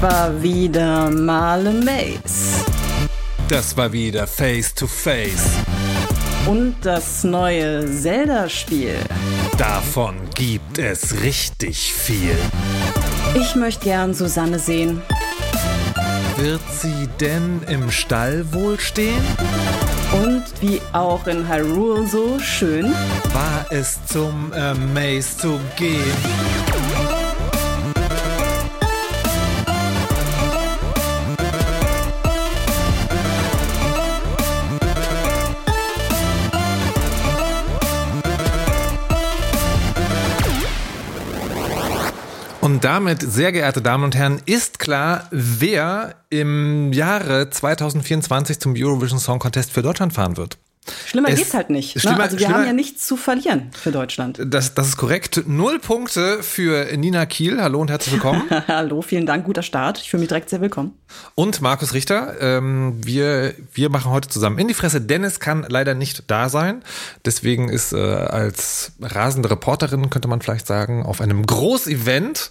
Es war wieder mal Maze. Das war wieder Face to Face. Und das neue Zelda-Spiel. Davon gibt es richtig viel. Ich möchte gern Susanne sehen. Wird sie denn im Stall wohl stehen? Und wie auch in Hyrule so schön, War es zum Amaze zu gehen? Und damit, sehr geehrte Damen und Herren, ist klar, wer im Jahre 2024 zum Eurovision Song Contest für Deutschland fahren wird. Schlimmer Es- geht's halt nicht. Ne? schlimmer- Also wir haben ja nichts zu verlieren für Deutschland. Das, das ist korrekt. Null Punkte für Nina Kiel. Hallo und herzlich willkommen. Hallo, vielen Dank, guter Start. Ich fühle mich direkt sehr willkommen. Und Markus Richter. Ähm, wir, wir machen heute zusammen in die Fresse. Dennis kann leider nicht da sein. Deswegen ist äh, als rasende Reporterin, könnte man vielleicht sagen, auf einem Großevent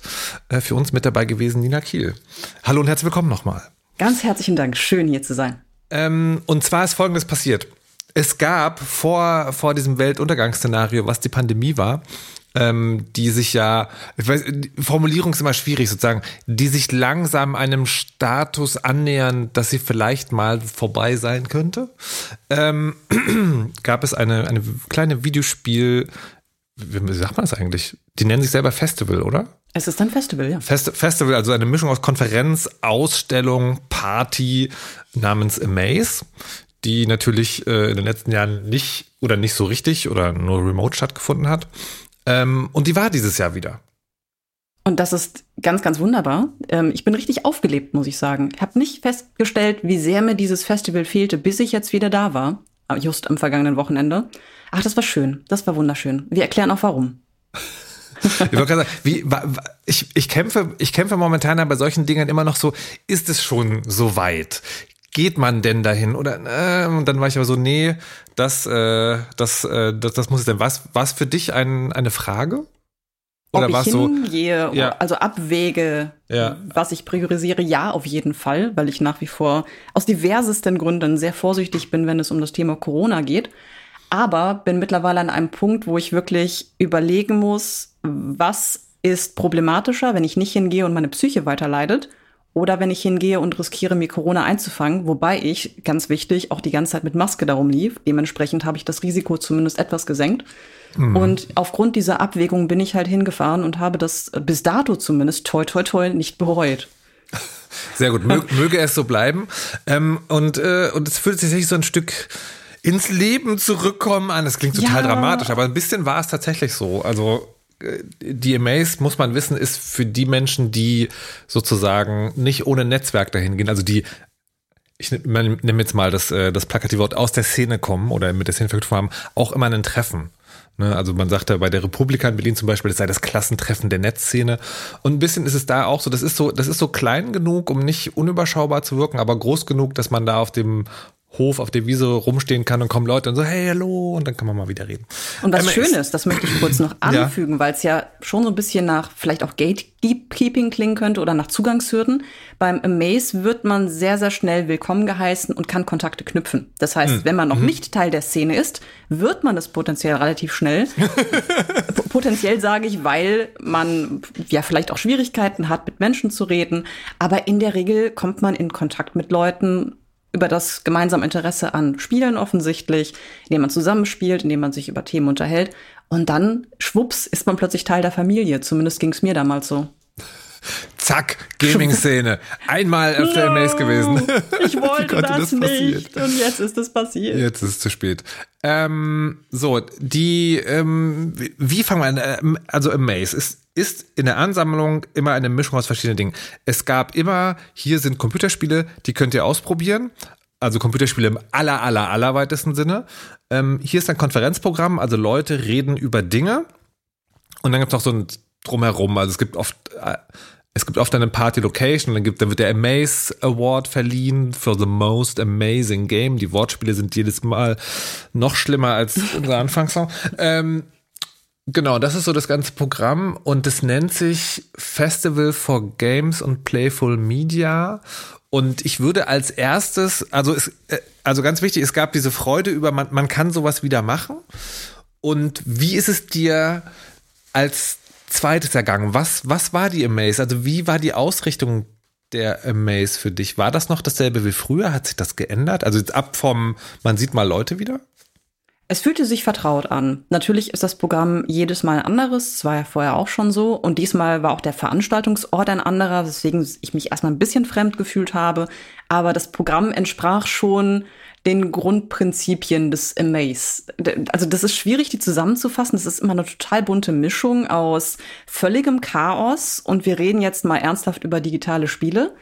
äh, für uns mit dabei gewesen Nina Kiel. Hallo und herzlich willkommen nochmal. Ganz herzlichen Dank, schön hier zu sein. Ähm, und zwar ist Folgendes passiert. Es gab vor, vor diesem Weltuntergangsszenario, was die Pandemie war, ähm, die sich ja, ich weiß, die Formulierung ist immer schwierig sozusagen, die sich langsam einem Status annähern, dass sie vielleicht mal vorbei sein könnte, ähm, gab es eine, eine kleine Videospiel, wie sagt man das eigentlich? Die nennen sich selber Festival, oder? Es ist ein Festival, ja. Fest Festival, also eine Mischung aus Konferenz, Ausstellung, Party namens Amaze, die natürlich äh, in den letzten Jahren nicht oder nicht so richtig oder nur remote stattgefunden hat. Ähm, und die war dieses Jahr wieder. Und das ist ganz, ganz wunderbar. Ähm, ich bin richtig aufgelebt, muss ich sagen. Ich habe nicht festgestellt, wie sehr mir dieses Festival fehlte, bis ich jetzt wieder da war. Aber Just am vergangenen Wochenende. Ach, das war schön. Das war wunderschön. Wir erklären auch warum. Ich, sagen, wie, ich, ich, kämpfe, ich kämpfe momentan bei solchen Dingen immer noch so, ist es schon so weit? Geht man denn dahin? Oder äh, und dann war ich aber so, nee, das, äh, das, äh, das, das muss es denn. Was, was für dich ein, eine Frage? Oder Ob ich so? hingehe, Ja. also abwäge, Ja. was ich priorisiere, ja, auf jeden Fall, weil ich nach wie vor aus diversesten Gründen sehr vorsichtig bin, wenn es um das Thema Corona geht. Aber bin mittlerweile an einem Punkt, wo ich wirklich überlegen muss, was ist problematischer, wenn ich nicht hingehe und meine Psyche weiterleidet oder wenn ich hingehe und riskiere, mir Corona einzufangen, wobei ich, ganz wichtig, auch die ganze Zeit mit Maske darum lief. Dementsprechend habe ich das Risiko zumindest etwas gesenkt. Und aufgrund dieser Abwägung bin ich halt hingefahren und habe das äh, bis dato zumindest toi toi toi nicht bereut. Sehr gut, möge, möge es so bleiben. Ähm, und, äh, und es fühlt sich so ein Stück ins Leben zurückkommen an. Das klingt total Ja. dramatisch, aber ein bisschen war es tatsächlich so. Also die Amaze, muss man wissen, ist für die Menschen, die sozusagen nicht ohne Netzwerk dahin gehen, also die ich nehme nehm jetzt mal das, äh, das plakative Wort aus der Szene kommen oder mit der Szene verknüpft haben, auch immer ein Treffen. Ne, also man sagte bei der Republika in Berlin zum Beispiel, das sei das Klassentreffen der Netzszene. Und ein bisschen ist es da auch so, das ist so, das ist so klein genug, um nicht unüberschaubar zu wirken, aber groß genug, dass man da auf dem Hof, auf der Wiese rumstehen kann und kommen Leute und so, hey, hallo, und dann kann man mal wieder reden. Und was Ähm, schön ist, das möchte ich kurz noch Ja. anfügen, weil es ja schon so ein bisschen nach vielleicht auch Gatekeeping klingen könnte oder nach Zugangshürden. Beim Amaze wird man sehr, sehr schnell willkommen geheißen und kann Kontakte knüpfen. Das heißt, Hm. wenn man Mhm. noch nicht Teil der Szene ist, wird man es potenziell relativ schnell. Potenziell sage ich, weil man ja vielleicht auch Schwierigkeiten hat, mit Menschen zu reden. Aber in der Regel kommt man in Kontakt mit Leuten über das gemeinsame Interesse an Spielen offensichtlich, indem man zusammenspielt, indem man sich über Themen unterhält. Und dann, schwupps, ist man plötzlich Teil der Familie. Zumindest ging es mir damals so. Zack, Gaming-Szene. Einmal auf der Amaze gewesen. Ich wollte das, das nicht. Und jetzt ist es passiert. Jetzt ist es zu spät. Ähm, so, die, ähm, wie- fangen wir an? Ähm, Also Amaze ist, ist in der Ansammlung immer eine Mischung aus verschiedenen Dingen. Es gab immer, hier sind Computerspiele, die könnt ihr ausprobieren. Also Computerspiele im aller, aller, aller weitesten Sinne. Ähm, hier ist ein Konferenzprogramm, also Leute reden über Dinge. Und dann gibt es noch so ein Drumherum. Also es gibt oft, äh, es gibt oft eine Party Location, dann gibt, dann wird der Amaze Award verliehen for the most amazing game. Die Wortspiele sind jedes Mal noch schlimmer als unser Anfangssong. Ähm, Genau, das ist so das ganze Programm und es nennt sich Festival for Games und Playful Media. Und ich würde als erstes, also es, äh, also ganz wichtig, es gab diese Freude über, man, man kann sowas wieder machen. Und wie ist es dir als zweites ergangen? Was, was war die Amaze? Also wie war die Ausrichtung der Amaze für dich? War das noch dasselbe wie früher? Hat sich das geändert? Also jetzt ab vom, man sieht mal Leute wieder? Es fühlte sich vertraut an. Natürlich ist das Programm jedes Mal anderes. Das war ja vorher auch schon so. Und diesmal war auch der Veranstaltungsort ein anderer, weswegen ich mich erstmal ein bisschen fremd gefühlt habe. Aber das Programm entsprach schon den Grundprinzipien des Amaze. Also das ist schwierig, die zusammenzufassen. Das ist immer eine total bunte Mischung aus völligem Chaos. Und wir reden jetzt mal ernsthaft über digitale Spiele.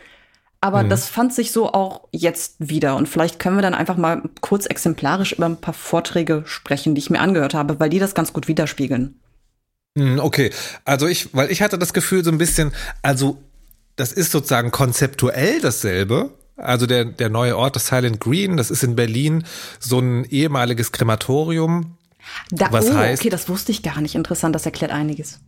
Aber mhm. das fand sich so auch jetzt wieder. Und vielleicht können wir dann einfach mal kurz exemplarisch über ein paar Vorträge sprechen, die ich mir angehört habe, weil die das ganz gut widerspiegeln. Mhm, okay, also ich, weil ich hatte das Gefühl so ein bisschen, also das ist sozusagen konzeptuell dasselbe. Also der, der neue Ort, das Silent Green, das ist in Berlin so ein ehemaliges Krematorium. Da, was oh, heißt, okay, das wusste ich gar nicht. Interessant, das erklärt einiges.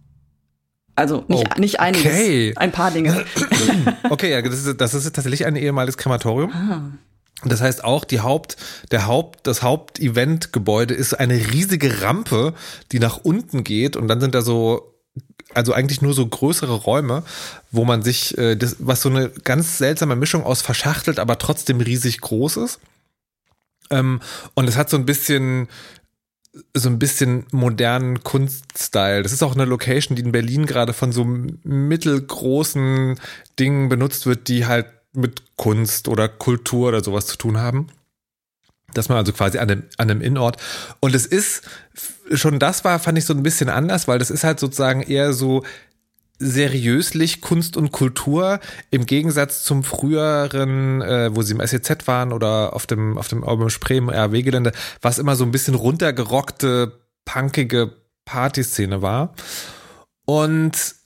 Also nicht, okay. nicht einiges, ein paar Dinge. okay, ja, das ist, das ist tatsächlich ein ehemaliges Krematorium. Ah. Das heißt auch, die Haupt, der Haupt, das Haupteventgebäude ist eine riesige Rampe, die nach unten geht und dann sind da so, also eigentlich nur so größere Räume, wo man sich, äh, das, was so eine ganz seltsame Mischung aus verschachtelt, aber trotzdem riesig groß ist. Ähm, und es hat so ein bisschen so ein bisschen modernen Kunststyle. Das ist auch eine Location, die in Berlin gerade von so mittelgroßen Dingen benutzt wird, die halt mit Kunst oder Kultur oder sowas zu tun haben. Dass man also quasi an einem, an einem Innenort. Und es ist, schon das war, fand ich so ein bisschen anders, weil das ist halt sozusagen eher so seriöslich Kunst und Kultur im Gegensatz zum früheren, äh, wo sie im SEZ waren oder auf dem auf dem Album Spree im RW-Gelände, was immer so ein bisschen runtergerockte, punkige Partyszene war. Und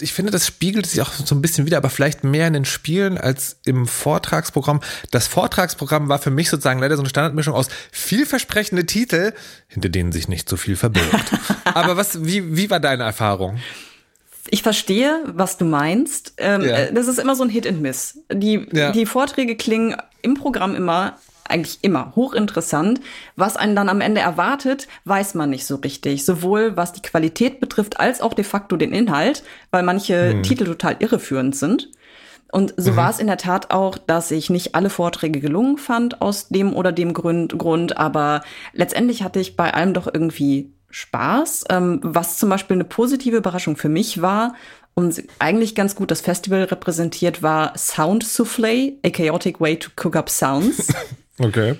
ich finde, das spiegelt sich auch so ein bisschen wieder, aber vielleicht mehr in den Spielen als im Vortragsprogramm. Das Vortragsprogramm war für mich sozusagen leider so eine Standardmischung aus vielversprechende Titel, hinter denen sich nicht so viel verbirgt. aber was, wie, wie war deine Erfahrung? ich verstehe, was du meinst. Ähm, ja. Äh, das ist immer so ein Hit and Miss. Die, ja. die Vorträge klingen im Programm immer eigentlich immer hochinteressant. Was einen dann am Ende erwartet, weiß man nicht so richtig. Sowohl was die Qualität betrifft, als auch de facto den Inhalt, weil manche hm. Titel total irreführend sind. Und so mhm. war es in der Tat auch, dass ich nicht alle Vorträge gelungen fand aus dem oder dem Grund, Grund aber letztendlich hatte ich bei allem doch irgendwie Spaß. Ähm, was zum Beispiel eine positive Überraschung für mich war und eigentlich ganz gut das Festival repräsentiert war Sound Soufflé, a chaotic way to cook up sounds. okay.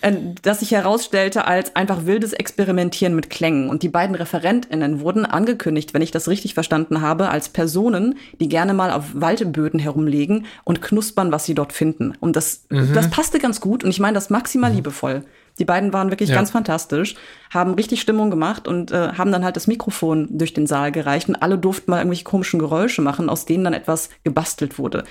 Äh, das sich herausstellte als einfach wildes Experimentieren mit Klängen. Und die beiden ReferentInnen wurden angekündigt, wenn ich das richtig verstanden habe, als Personen, die gerne mal auf Waldböden herumlegen und knuspern, was sie dort finden. Und das, mhm. das passte ganz gut und ich meine das maximal mhm. liebevoll. Die beiden waren wirklich ja. ganz fantastisch, haben richtig Stimmung gemacht und äh, haben dann halt das Mikrofon durch den Saal gereicht und alle durften mal irgendwelche komischen Geräusche machen, aus denen dann etwas gebastelt wurde.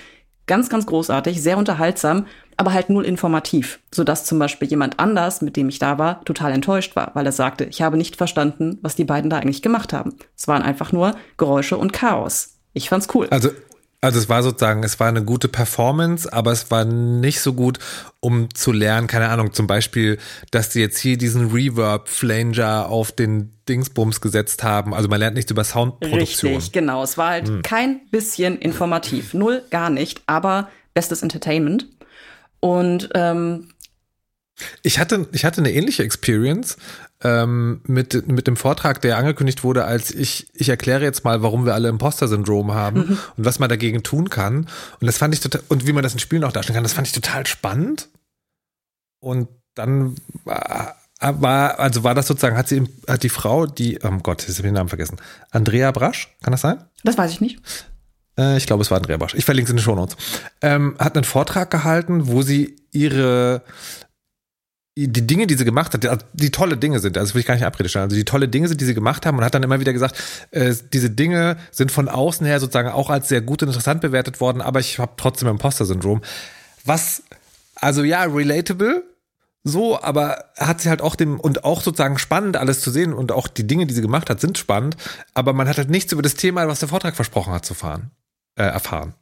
Ganz, ganz großartig, sehr unterhaltsam, aber halt null informativ, sodass zum Beispiel jemand anders, mit dem ich da war, total enttäuscht war, weil er sagte, ich habe nicht verstanden, was die beiden da eigentlich gemacht haben. Es waren einfach nur Geräusche und Chaos. Ich fand's cool. Also also es war sozusagen, es war eine gute Performance, aber es war nicht so gut, um zu lernen, keine Ahnung, zum Beispiel, dass die jetzt hier diesen Reverb-Flanger auf den Dingsbums gesetzt haben. Also man lernt nichts über Soundproduktion. Richtig, genau. Es war halt hm. kein bisschen informativ. Null, gar nicht, aber bestes Entertainment. Und ähm, ich hatte, ich hatte eine ähnliche Experience ähm, mit, mit dem Vortrag, der angekündigt wurde, als ich, ich erkläre jetzt mal, warum wir alle Imposter-Syndrom haben mhm. und was man dagegen tun kann. Und das fand ich total, und wie man das in Spielen auch darstellen kann, das fand ich total spannend. Und dann war, war also war das sozusagen, hat sie, hat die Frau, die, oh Gott, jetzt habe ich den Namen vergessen, Andrea Brasch, kann das sein? Das weiß ich nicht. Äh, ich glaube, es war Andrea Brasch. Ich verlinke es in den Shownotes. Ähm, hat einen Vortrag gehalten, wo sie ihre die Dinge, die sie gemacht hat, also die tolle Dinge sind, also will ich gar nicht abrede stellen, also die tolle Dinge sind, die sie gemacht haben und hat dann immer wieder gesagt, äh, diese Dinge sind von außen her sozusagen auch als sehr gut und interessant bewertet worden, aber ich habe trotzdem Imposter-Syndrom. Was, also ja, relatable, so, aber hat sie halt auch dem und auch sozusagen spannend alles zu sehen und auch die Dinge, die sie gemacht hat, sind spannend, aber man hat halt nichts über das Thema, was der Vortrag versprochen hat zu fahren, äh, erfahren.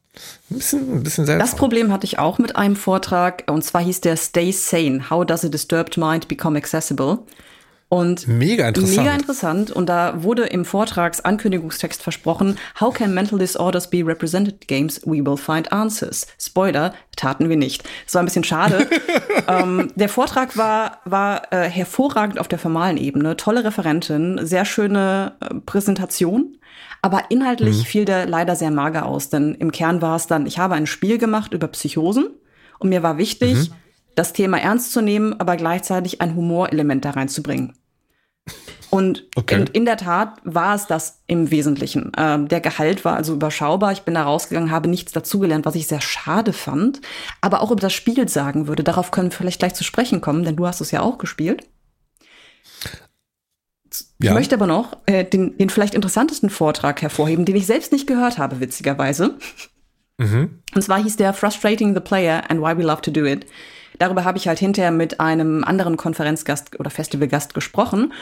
Ein bisschen, ein bisschen seltsam. Das Problem hatte ich auch mit einem Vortrag und zwar hieß der Stay Sane. How does a disturbed mind become accessible? Und mega interessant. Mega interessant. Und da wurde im Vortragsankündigungstext versprochen, How can mental disorders be represented games? We will find answers. Spoiler, taten wir nicht. Das war ein bisschen schade. ähm, der Vortrag war, war äh, hervorragend auf der formalen Ebene. Tolle Referentin, sehr schöne äh, Präsentation. Aber inhaltlich mhm. fiel der leider sehr mager aus, denn im Kern war es dann, ich habe ein Spiel gemacht über Psychosen und mir war wichtig, mhm. das Thema ernst zu nehmen, aber gleichzeitig ein Humorelement da reinzubringen. Und okay. in, in, der Tat war es das im Wesentlichen. Ähm, der Gehalt war also überschaubar. Ich bin da rausgegangen, habe nichts dazugelernt, was ich sehr schade fand. Aber auch über das Spiel sagen würde. Darauf können wir vielleicht gleich zu sprechen kommen, denn du hast es ja auch gespielt. Ja. Ich möchte aber noch äh, den, den vielleicht interessantesten Vortrag hervorheben, den ich selbst nicht gehört habe, witzigerweise. Mhm. Und zwar hieß der Frustrating the Player and Why We Love to Do It. Darüber habe ich halt hinterher mit einem anderen Konferenzgast oder Festivalgast gesprochen,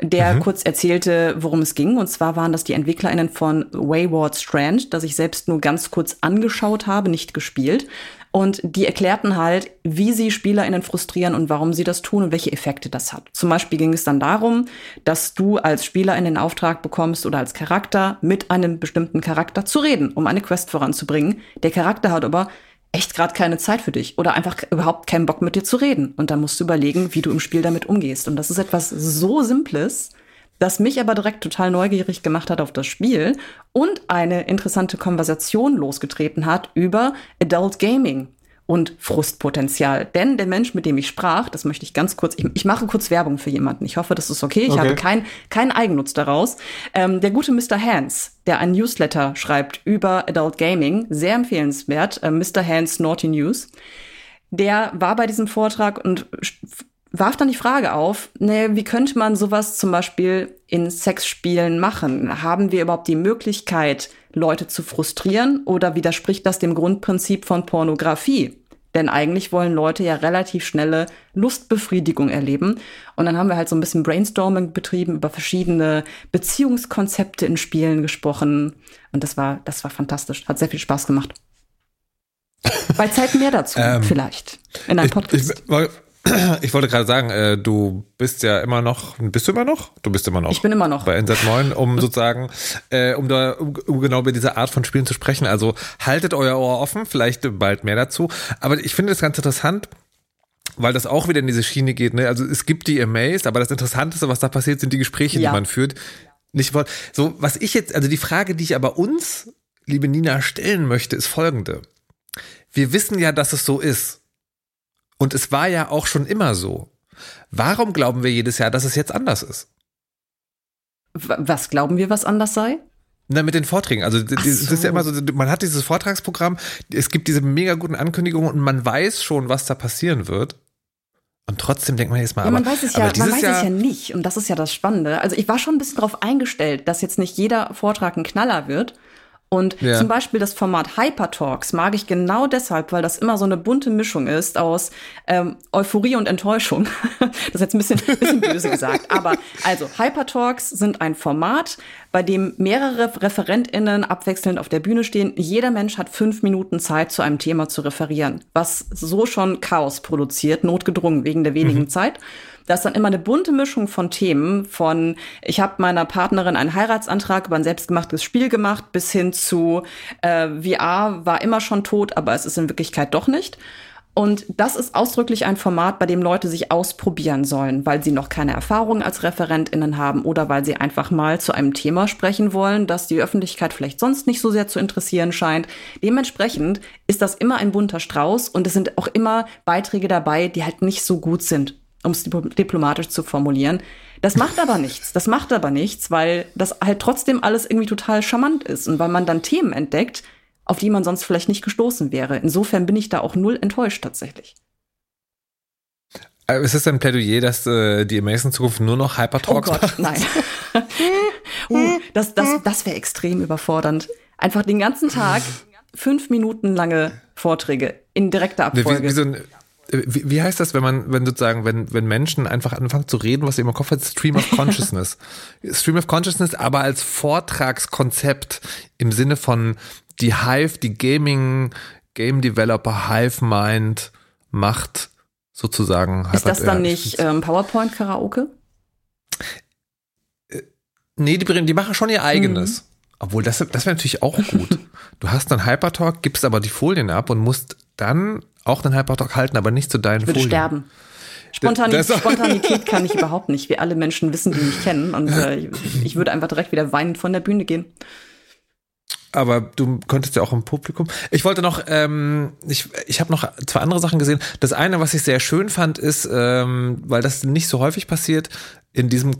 der mhm. kurz erzählte, worum es ging. Und zwar waren das die EntwicklerInnen von Wayward Strand, das ich selbst nur ganz kurz angeschaut habe, nicht gespielt. Und die erklärten halt, wie sie SpielerInnen frustrieren und warum sie das tun und welche Effekte das hat. Zum Beispiel ging es dann darum, dass du als Spielerin den Auftrag bekommst oder als Charakter mit einem bestimmten Charakter zu reden, um eine Quest voranzubringen. Der Charakter hat aber echt gerade keine Zeit für dich oder einfach überhaupt keinen Bock mit dir zu reden. Und dann musst du überlegen, wie du im Spiel damit umgehst. Und das ist etwas so Simples, das mich aber direkt total neugierig gemacht hat auf das Spiel und eine interessante Konversation losgetreten hat über Adult Gaming und Frustpotenzial. Denn der Mensch, mit dem ich sprach, das möchte ich ganz kurz, ich, ich mache kurz Werbung für jemanden. Ich hoffe, das ist okay. Ich okay. habe keinen kein Eigennutz daraus. Ähm, der gute Mr. Hans, der ein Newsletter schreibt über Adult Gaming, sehr empfehlenswert, äh, Mr. Hans Naughty News. Der war bei diesem Vortrag und warf dann die Frage auf, ne, wie könnte man sowas zum Beispiel in Sexspielen machen? Haben wir überhaupt die Möglichkeit, Leute zu frustrieren oder widerspricht das dem Grundprinzip von Pornografie? Denn eigentlich wollen Leute ja relativ schnelle Lustbefriedigung erleben. Und dann haben wir halt so ein bisschen Brainstorming betrieben, über verschiedene Beziehungskonzepte in Spielen gesprochen. Und das war, das war fantastisch. Hat sehr viel Spaß gemacht. Bei Zeit mehr dazu, ähm, vielleicht. In einem Podcast. Ich, ich, ich wollte gerade sagen, äh, du bist ja immer noch, bist du immer noch? Du bist immer noch. Ich bin immer noch. Bei NZ9, um sozusagen, äh, um da, um, um genau über diese Art von Spielen zu sprechen. Also haltet euer Ohr offen, vielleicht bald mehr dazu. Aber ich finde das ganz interessant, weil das auch wieder in diese Schiene geht. Ne? Also es gibt die Amaze, aber das Interessanteste, was da passiert, sind die Gespräche, ja. die man führt. Nicht so, was ich jetzt, also die Frage, die ich aber uns, liebe Nina, stellen möchte, ist folgende. Wir wissen ja, dass es so ist. Und es war ja auch schon immer so. Warum glauben wir jedes Jahr, dass es jetzt anders ist? Was glauben wir, was anders sei? Na, mit den Vorträgen. Also, so. es ist ja immer so, man hat dieses Vortragsprogramm, es gibt diese mega guten Ankündigungen und man weiß schon, was da passieren wird. Und trotzdem denkt man jetzt mal, ja, man weiß es ja, man weiß Jahr es ja nicht. Und das ist ja das Spannende. Also ich war schon ein bisschen darauf eingestellt, dass jetzt nicht jeder Vortrag ein Knaller wird. Und ja. zum Beispiel das Format Hypertalks mag ich genau deshalb, weil das immer so eine bunte Mischung ist aus ähm, Euphorie und Enttäuschung. das ist jetzt ein bisschen, bisschen böse gesagt. Aber also Hypertalks sind ein Format, bei dem mehrere ReferentInnen abwechselnd auf der Bühne stehen. Jeder Mensch hat fünf Minuten Zeit, zu einem Thema zu referieren, was so schon Chaos produziert, notgedrungen wegen der wenigen mhm. Zeit. Da ist dann immer eine bunte Mischung von Themen, von ich habe meiner Partnerin einen Heiratsantrag über ein selbstgemachtes Spiel gemacht, bis hin zu äh, VR war immer schon tot, aber es ist in Wirklichkeit doch nicht. Und das ist ausdrücklich ein Format, bei dem Leute sich ausprobieren sollen, weil sie noch keine Erfahrung als ReferentInnen haben oder weil sie einfach mal zu einem Thema sprechen wollen, das die Öffentlichkeit vielleicht sonst nicht so sehr zu interessieren scheint. Dementsprechend ist das immer ein bunter Strauß und es sind auch immer Beiträge dabei, die halt nicht so gut sind um es diplomatisch zu formulieren. Das macht aber nichts. Das macht aber nichts, weil das halt trotzdem alles irgendwie total charmant ist und weil man dann Themen entdeckt, auf die man sonst vielleicht nicht gestoßen wäre. Insofern bin ich da auch null enttäuscht tatsächlich. Äh, ist es ein Plädoyer, dass äh, die Amazing Zukunft nur noch Hypertalks Oh Gott, nein. uh, das das, das wäre extrem überfordernd. Einfach den ganzen Tag fünf Minuten lange Vorträge in direkter Abfolge. Wie, wie so ein wie, wie heißt das, wenn man, wenn sozusagen, wenn, wenn Menschen einfach anfangen zu reden, was sie im Kopf hat, Stream of Consciousness. Stream of Consciousness, aber als Vortragskonzept im Sinne von die Hive, die Gaming, Game Developer Hive Mind macht sozusagen. Ist das dann nicht ähm, PowerPoint Karaoke? Äh, nee, die, die machen schon ihr eigenes. Mhm. Obwohl, das, das wäre natürlich auch gut. Du hast dann Hypertalk, gibst aber die Folien ab und musst dann auch den Hypertalk halten, aber nicht zu deinen ich würde Folien. sterben. Spontanität, Spontanität kann ich überhaupt nicht, wie alle Menschen wissen, die mich kennen. Und äh, ich würde einfach direkt wieder weinend von der Bühne gehen. Aber du könntest ja auch im Publikum. Ich wollte noch, ähm, ich, ich habe noch zwei andere Sachen gesehen. Das eine, was ich sehr schön fand, ist, ähm, weil das nicht so häufig passiert, in diesem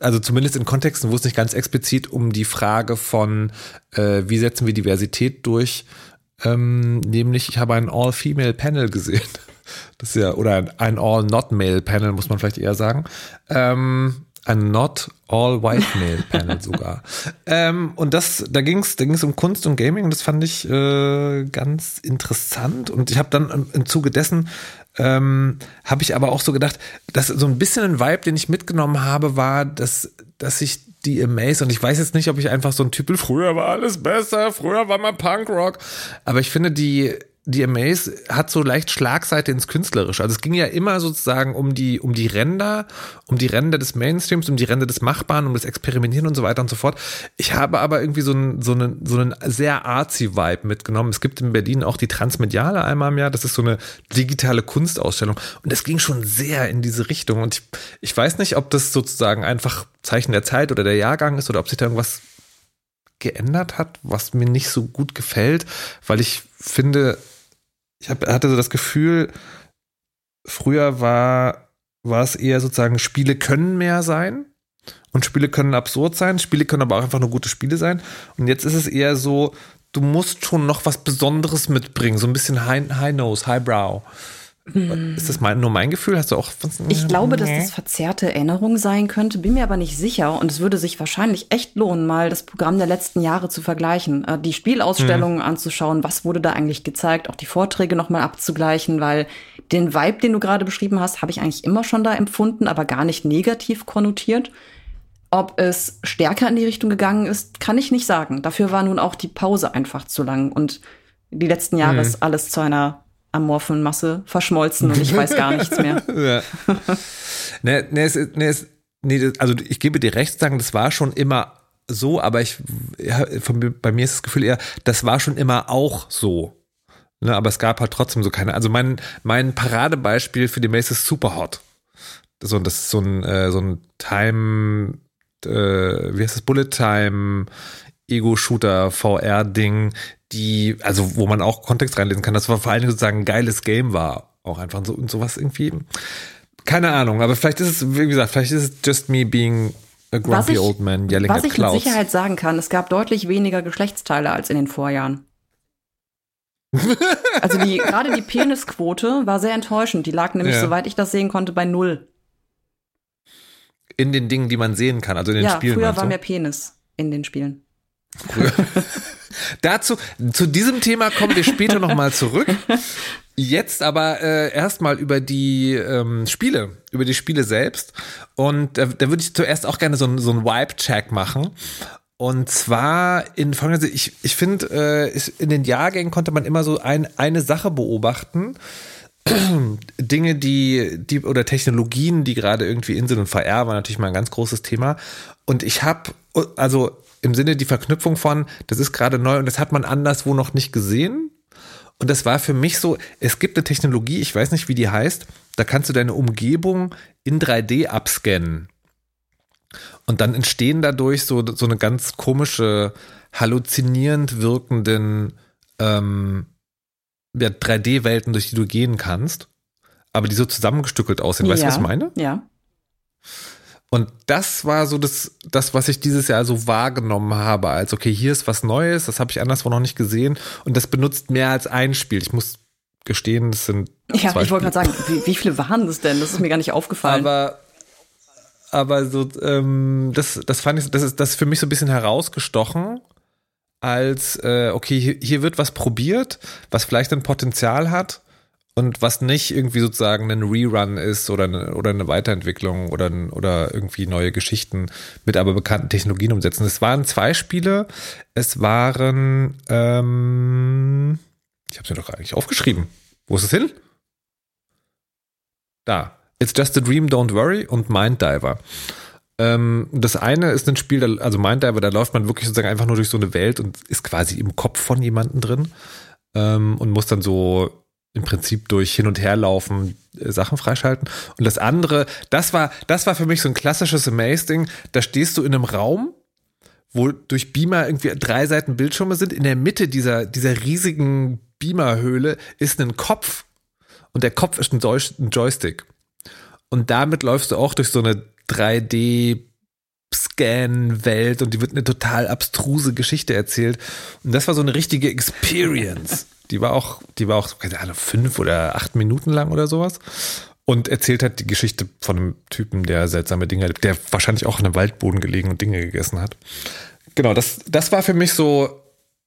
also zumindest in Kontexten, wo es nicht ganz explizit um die Frage von, äh, wie setzen wir Diversität durch, ähm, nämlich ich habe ein All-Female-Panel gesehen. Das ist ja, oder ein All-Not-Male-Panel, muss man vielleicht eher sagen. Ähm, ein Not All White Male Panel sogar. ähm, und das, da ging es da ging's um Kunst und Gaming und das fand ich äh, ganz interessant. Und ich habe dann im Zuge dessen ähm, habe ich aber auch so gedacht, dass so ein bisschen ein Vibe, den ich mitgenommen habe, war, dass, dass ich die Amaze. Und ich weiß jetzt nicht, ob ich einfach so ein Typ früher war alles besser, früher war mal Punkrock, aber ich finde die die Amaze hat so leicht Schlagseite ins Künstlerische. Also es ging ja immer sozusagen um die, um die Ränder, um die Ränder des Mainstreams, um die Ränder des Machbaren, um das Experimentieren und so weiter und so fort. Ich habe aber irgendwie so einen, so einen, so einen sehr artsy Vibe mitgenommen. Es gibt in Berlin auch die Transmediale einmal im Jahr. Das ist so eine digitale Kunstausstellung. Und es ging schon sehr in diese Richtung. Und ich, ich weiß nicht, ob das sozusagen einfach Zeichen der Zeit oder der Jahrgang ist oder ob sich da irgendwas geändert hat, was mir nicht so gut gefällt, weil ich finde, ich hab, hatte so das Gefühl, früher war, war es eher sozusagen, Spiele können mehr sein und Spiele können absurd sein, Spiele können aber auch einfach nur gute Spiele sein. Und jetzt ist es eher so, du musst schon noch was Besonderes mitbringen, so ein bisschen High, high Nose, Highbrow. Ist das mein, nur mein Gefühl? Hast du auch was? Ich glaube, dass das verzerrte Erinnerung sein könnte, bin mir aber nicht sicher. Und es würde sich wahrscheinlich echt lohnen, mal das Programm der letzten Jahre zu vergleichen, äh, die Spielausstellungen mhm. anzuschauen, was wurde da eigentlich gezeigt, auch die Vorträge nochmal abzugleichen, weil den Vibe, den du gerade beschrieben hast, habe ich eigentlich immer schon da empfunden, aber gar nicht negativ konnotiert. Ob es stärker in die Richtung gegangen ist, kann ich nicht sagen. Dafür war nun auch die Pause einfach zu lang und die letzten Jahre mhm. ist alles zu einer amorphen Masse verschmolzen und ich weiß gar nichts mehr. ja. nee, nee, es, nee, also ich gebe dir recht, sagen, das war schon immer so, aber ich, ja, von, bei mir ist das Gefühl eher, das war schon immer auch so. Ne, aber es gab halt trotzdem so keine. Also mein, mein Paradebeispiel für die Mace ist Superhot. So, das ist so ein, äh, so ein Time, äh, wie heißt das, Bullet Time Ego-Shooter, VR-Ding, die, also wo man auch Kontext reinlesen kann, dass es vor allen Dingen sozusagen ein geiles Game war. Auch einfach so und sowas irgendwie. Keine Ahnung, aber vielleicht ist es, wie gesagt, vielleicht ist es just me being a grumpy ich, old man yelling at clouds. Was ich mit Sicherheit sagen kann, es gab deutlich weniger Geschlechtsteile als in den Vorjahren. also die, gerade die Penisquote war sehr enttäuschend. Die lag nämlich, ja. soweit ich das sehen konnte, bei null. In den Dingen, die man sehen kann, also in den ja, Spielen. Früher war mehr Penis in den Spielen. Dazu, zu diesem Thema kommen wir später nochmal zurück. Jetzt aber äh, erstmal über die ähm, Spiele, über die Spiele selbst. Und äh, da würde ich zuerst auch gerne so, so einen Vibe-Check machen. Und zwar in folgender ich, ich finde, äh, in den Jahrgängen konnte man immer so ein, eine Sache beobachten. Dinge, die, die oder Technologien, die gerade irgendwie in sind und VR war natürlich mal ein ganz großes Thema. Und ich habe, also im Sinne die Verknüpfung von, das ist gerade neu und das hat man anderswo noch nicht gesehen. Und das war für mich so, es gibt eine Technologie, ich weiß nicht, wie die heißt, da kannst du deine Umgebung in 3D abscannen. Und dann entstehen dadurch so, so eine ganz komische, halluzinierend wirkenden ähm, ja, 3D-Welten, durch die du gehen kannst, aber die so zusammengestückelt aussehen. Weißt du, was ich meine? Ja. Und das war so das, das, was ich dieses Jahr so wahrgenommen habe, als okay, hier ist was Neues, das habe ich anderswo noch nicht gesehen und das benutzt mehr als ein Spiel. Ich muss gestehen, das sind. Ja, ich wollte gerade sagen, wie, wie viele waren das denn? Das ist mir gar nicht aufgefallen. Aber aber so, ähm, das, das fand ich, das ist das ist für mich so ein bisschen herausgestochen, als äh, okay, hier, hier wird was probiert, was vielleicht ein Potenzial hat und was nicht irgendwie sozusagen ein Rerun ist oder eine, oder eine Weiterentwicklung oder, oder irgendwie neue Geschichten mit aber bekannten Technologien umsetzen. Es waren zwei Spiele. Es waren, ähm, ich habe es mir doch eigentlich aufgeschrieben. Wo ist es hin? Da. It's Just a Dream, Don't Worry und Mind Diver. Ähm, das eine ist ein Spiel, also Mind Diver, da läuft man wirklich sozusagen einfach nur durch so eine Welt und ist quasi im Kopf von jemandem drin ähm, und muss dann so im Prinzip durch hin und her laufen äh, Sachen freischalten. Und das andere, das war, das war für mich so ein klassisches Amaze-Ding. Da stehst du in einem Raum, wo durch Beamer irgendwie drei Seiten Bildschirme sind. In der Mitte dieser, dieser riesigen Beamer-Höhle ist ein Kopf. Und der Kopf ist ein, ein Joystick. Und damit läufst du auch durch so eine 3D Scan-Welt und die wird eine total abstruse Geschichte erzählt. Und das war so eine richtige Experience. Die war auch, die war auch, keine Ahnung, fünf oder acht Minuten lang oder sowas. Und erzählt hat die Geschichte von einem Typen, der seltsame Dinge, der wahrscheinlich auch in einem Waldboden gelegen und Dinge gegessen hat. Genau, das, das war für mich so,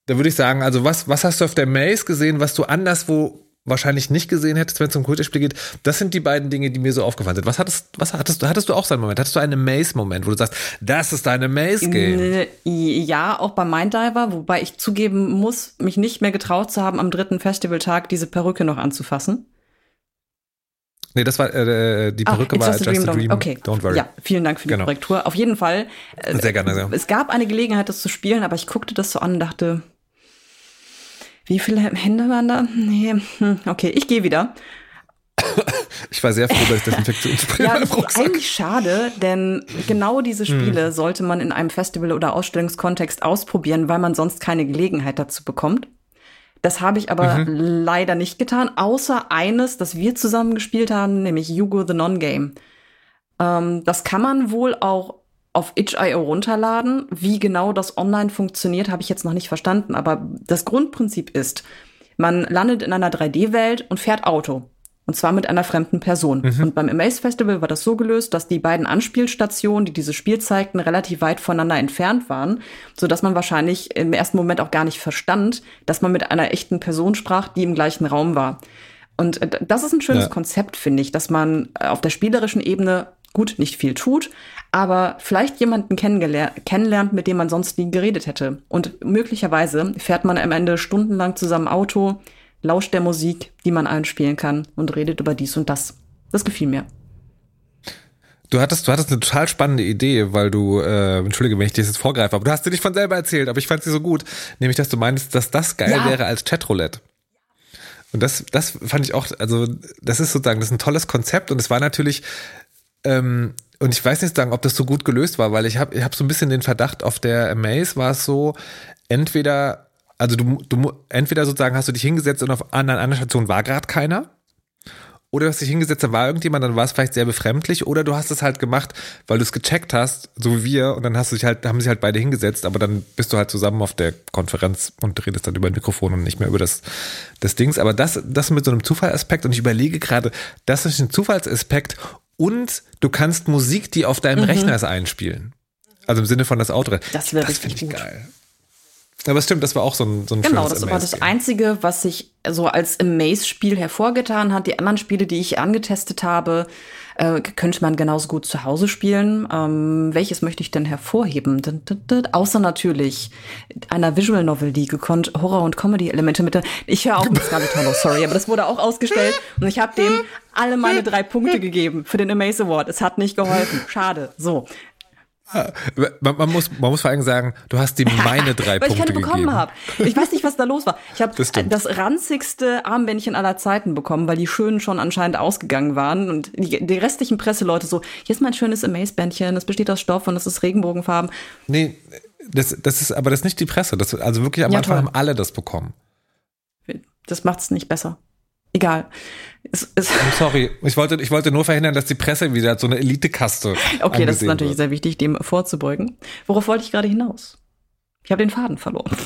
da würde ich sagen, also was, was hast du auf der Maze gesehen, was du anderswo wahrscheinlich nicht gesehen hättest, wenn es um Kultspiel geht. Das sind die beiden Dinge, die mir so aufgefallen sind. Was hattest, was hattest du? Hattest du auch so einen Moment? Hattest du einen Maze-Moment, wo du sagst, das ist deine Maze-Game? Ja, auch bei Minddiver, wobei ich zugeben muss, mich nicht mehr getraut zu haben, am dritten Festivaltag diese Perücke noch anzufassen. Nee, das war äh, die Perücke Ach, war Just a Dream, Dream, okay. Don't worry. Ja, vielen Dank für die genau. Korrektur. Auf jeden Fall. Äh, Sehr gerne, ja. Es gab eine Gelegenheit, das zu spielen, aber ich guckte das so an und dachte, wie viele Hände waren da? Nee, hm, okay, ich gehe wieder. Ich war sehr froh, dass ich Desinfektionsspray ja, das ist eigentlich schade, denn genau diese hm. Spiele hm. sollte man in einem Festival- oder Ausstellungskontext ausprobieren, weil man sonst keine Gelegenheit dazu bekommt. Das habe ich aber mhm. leider nicht getan, außer eines, das wir zusammen gespielt haben, nämlich Yugo the Non-Game. Ähm, das kann man wohl auch auf itch.io runterladen. Wie genau das online funktioniert, habe ich jetzt noch nicht verstanden. Aber das Grundprinzip ist, man landet in einer 3D-Welt und fährt Auto. Und zwar mit einer fremden Person. Mhm. Und beim Amaze Festival war das so gelöst, dass die beiden Anspielstationen, die dieses Spiel zeigten, relativ weit voneinander entfernt waren, so dass man wahrscheinlich im ersten Moment auch gar nicht verstand, dass man mit einer echten Person sprach, die im gleichen Raum war. Und äh, das ist ein schönes ja. Konzept, finde ich, dass man äh, auf der spielerischen Ebene gut nicht viel tut, aber vielleicht jemanden kennenlernt, mit dem man sonst nie geredet hätte. Und möglicherweise fährt man am Ende stundenlang zusammen Auto, lauscht der Musik, die man einspielen kann und redet über dies und das. Das gefiel mir. Du hattest, du hattest eine total spannende Idee, weil du, äh, entschuldige, wenn ich dir das jetzt vorgreife, aber du hast sie nicht von selber erzählt, aber ich fand sie so gut, nämlich, dass du meinst, dass das geil ja. wäre als Chatroulette. Und das, das fand ich auch, also das ist sozusagen, das ist ein tolles Konzept und es war natürlich ähm, und ich weiß nicht sagen, ob das so gut gelöst war, weil ich habe ich hab so ein bisschen den Verdacht, auf der Amaze war es so, entweder, also du, du entweder sozusagen hast du dich hingesetzt und auf einer anderen Station war gerade keiner. Oder du hast dich hingesetzt, da war irgendjemand, dann war es vielleicht sehr befremdlich, oder du hast es halt gemacht, weil du es gecheckt hast, so wie wir, und dann hast du dich halt, haben sich halt beide hingesetzt, aber dann bist du halt zusammen auf der Konferenz und redest dann über ein Mikrofon und nicht mehr über das, das Dings. Aber das, das mit so einem Zufallaspekt, und ich überlege gerade, das ist ein Zufallsaspekt und du kannst Musik, die auf deinem mhm. Rechner ist, einspielen. Also im Sinne von das Auto. Das wäre richtig ich gut. geil. Aber es stimmt, das war auch so ein, so ein Genau, das war das Einzige, was sich so als Amaze-Spiel hervorgetan hat. Die anderen Spiele, die ich angetestet habe, äh, könnte man genauso gut zu Hause spielen. Ähm, welches möchte ich denn hervorheben? D -d -d Außer natürlich einer Visual Novel, die gekonnt Horror- und Comedy-Elemente mit. Ich höre auch mit Scarlett Hollow, sorry, aber das wurde auch ausgestellt und ich habe dem alle meine drei Punkte gegeben für den Amaze Award. Es hat nicht geholfen. Schade. So. Man, man, muss, man muss vor allem sagen, du hast ihm meine drei Weil Punkte. Weil ich keine bekommen habe. Ich weiß nicht, was da los war. Ich habe das, das, ranzigste Armbändchen aller Zeiten bekommen, weil die schönen schon anscheinend ausgegangen waren. Und die, die restlichen Presseleute so, hier ist mein schönes Amaze-Bändchen, das besteht aus Stoff und das ist Regenbogenfarben. Nee, das, das ist, aber das ist nicht die Presse. Das, also wirklich am ja, Anfang toll. haben alle das bekommen. Das macht es nicht besser. Egal. Es, es sorry, ich wollte, ich wollte nur verhindern, dass die Presse wieder so eine Elitekaste. Okay, das ist natürlich wird. sehr wichtig, dem vorzubeugen. Worauf wollte ich gerade hinaus? Ich habe den Faden verloren.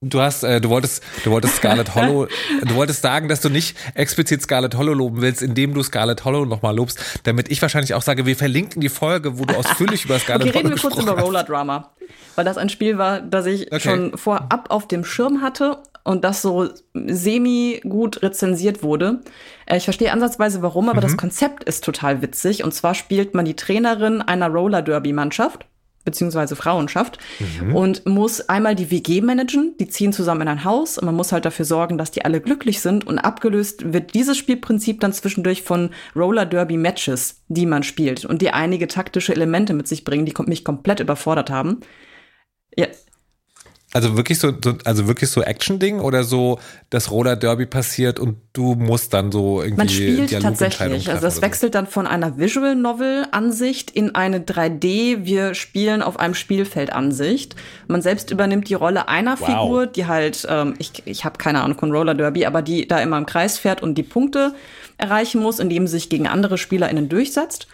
Du hast, äh, du wolltest, du wolltest Scarlett Hollow, du wolltest sagen, dass du nicht explizit Scarlett Hollow loben willst, indem du Scarlett Hollow nochmal lobst, damit ich wahrscheinlich auch sage, wir verlinken die Folge, wo du ausführlich über Scarlett okay, Hollow reden wir kurz über Roller Drama, weil das ein Spiel war, das ich okay. schon vorab auf dem Schirm hatte und das so semi gut rezensiert wurde. Äh, ich verstehe ansatzweise warum, aber mhm. das Konzept ist total witzig. Und zwar spielt man die Trainerin einer Roller Derby Mannschaft beziehungsweise Frauenschaft mhm. und muss einmal die WG managen. Die ziehen zusammen in ein Haus und man muss halt dafür sorgen, dass die alle glücklich sind. Und abgelöst wird dieses Spielprinzip dann zwischendurch von Roller Derby Matches, die man spielt und die einige taktische Elemente mit sich bringen, die mich komplett überfordert haben. Ja, also wirklich so, also wirklich so Action-Ding oder so, das Roller Derby passiert und du musst dann so irgendwie. Man spielt tatsächlich. Also es wechselt dann von einer Visual Novel Ansicht in eine 3D, wir spielen auf einem Spielfeld Ansicht. Man selbst übernimmt die Rolle einer wow. Figur, die halt, ähm, ich, ich habe keine Ahnung von Roller Derby, aber die da immer im Kreis fährt und die Punkte erreichen muss, indem sie sich gegen andere SpielerInnen durchsetzt.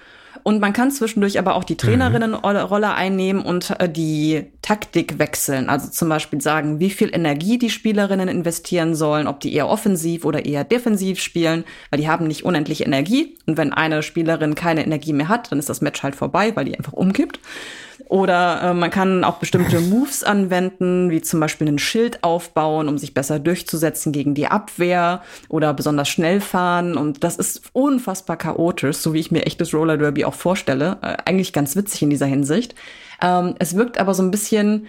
Und man kann zwischendurch aber auch die Trainerinnenrolle einnehmen und äh, die Taktik wechseln. Also zum Beispiel sagen, wie viel Energie die Spielerinnen investieren sollen, ob die eher offensiv oder eher defensiv spielen, weil die haben nicht unendlich Energie. Und wenn eine Spielerin keine Energie mehr hat, dann ist das Match halt vorbei, weil die einfach umkippt. Oder äh, man kann auch bestimmte Moves anwenden, wie zum Beispiel ein Schild aufbauen, um sich besser durchzusetzen gegen die Abwehr oder besonders schnell fahren. Und das ist unfassbar chaotisch, so wie ich mir echtes Roller Derby auch vorstelle. Äh, eigentlich ganz witzig in dieser Hinsicht. Ähm, es wirkt aber so ein bisschen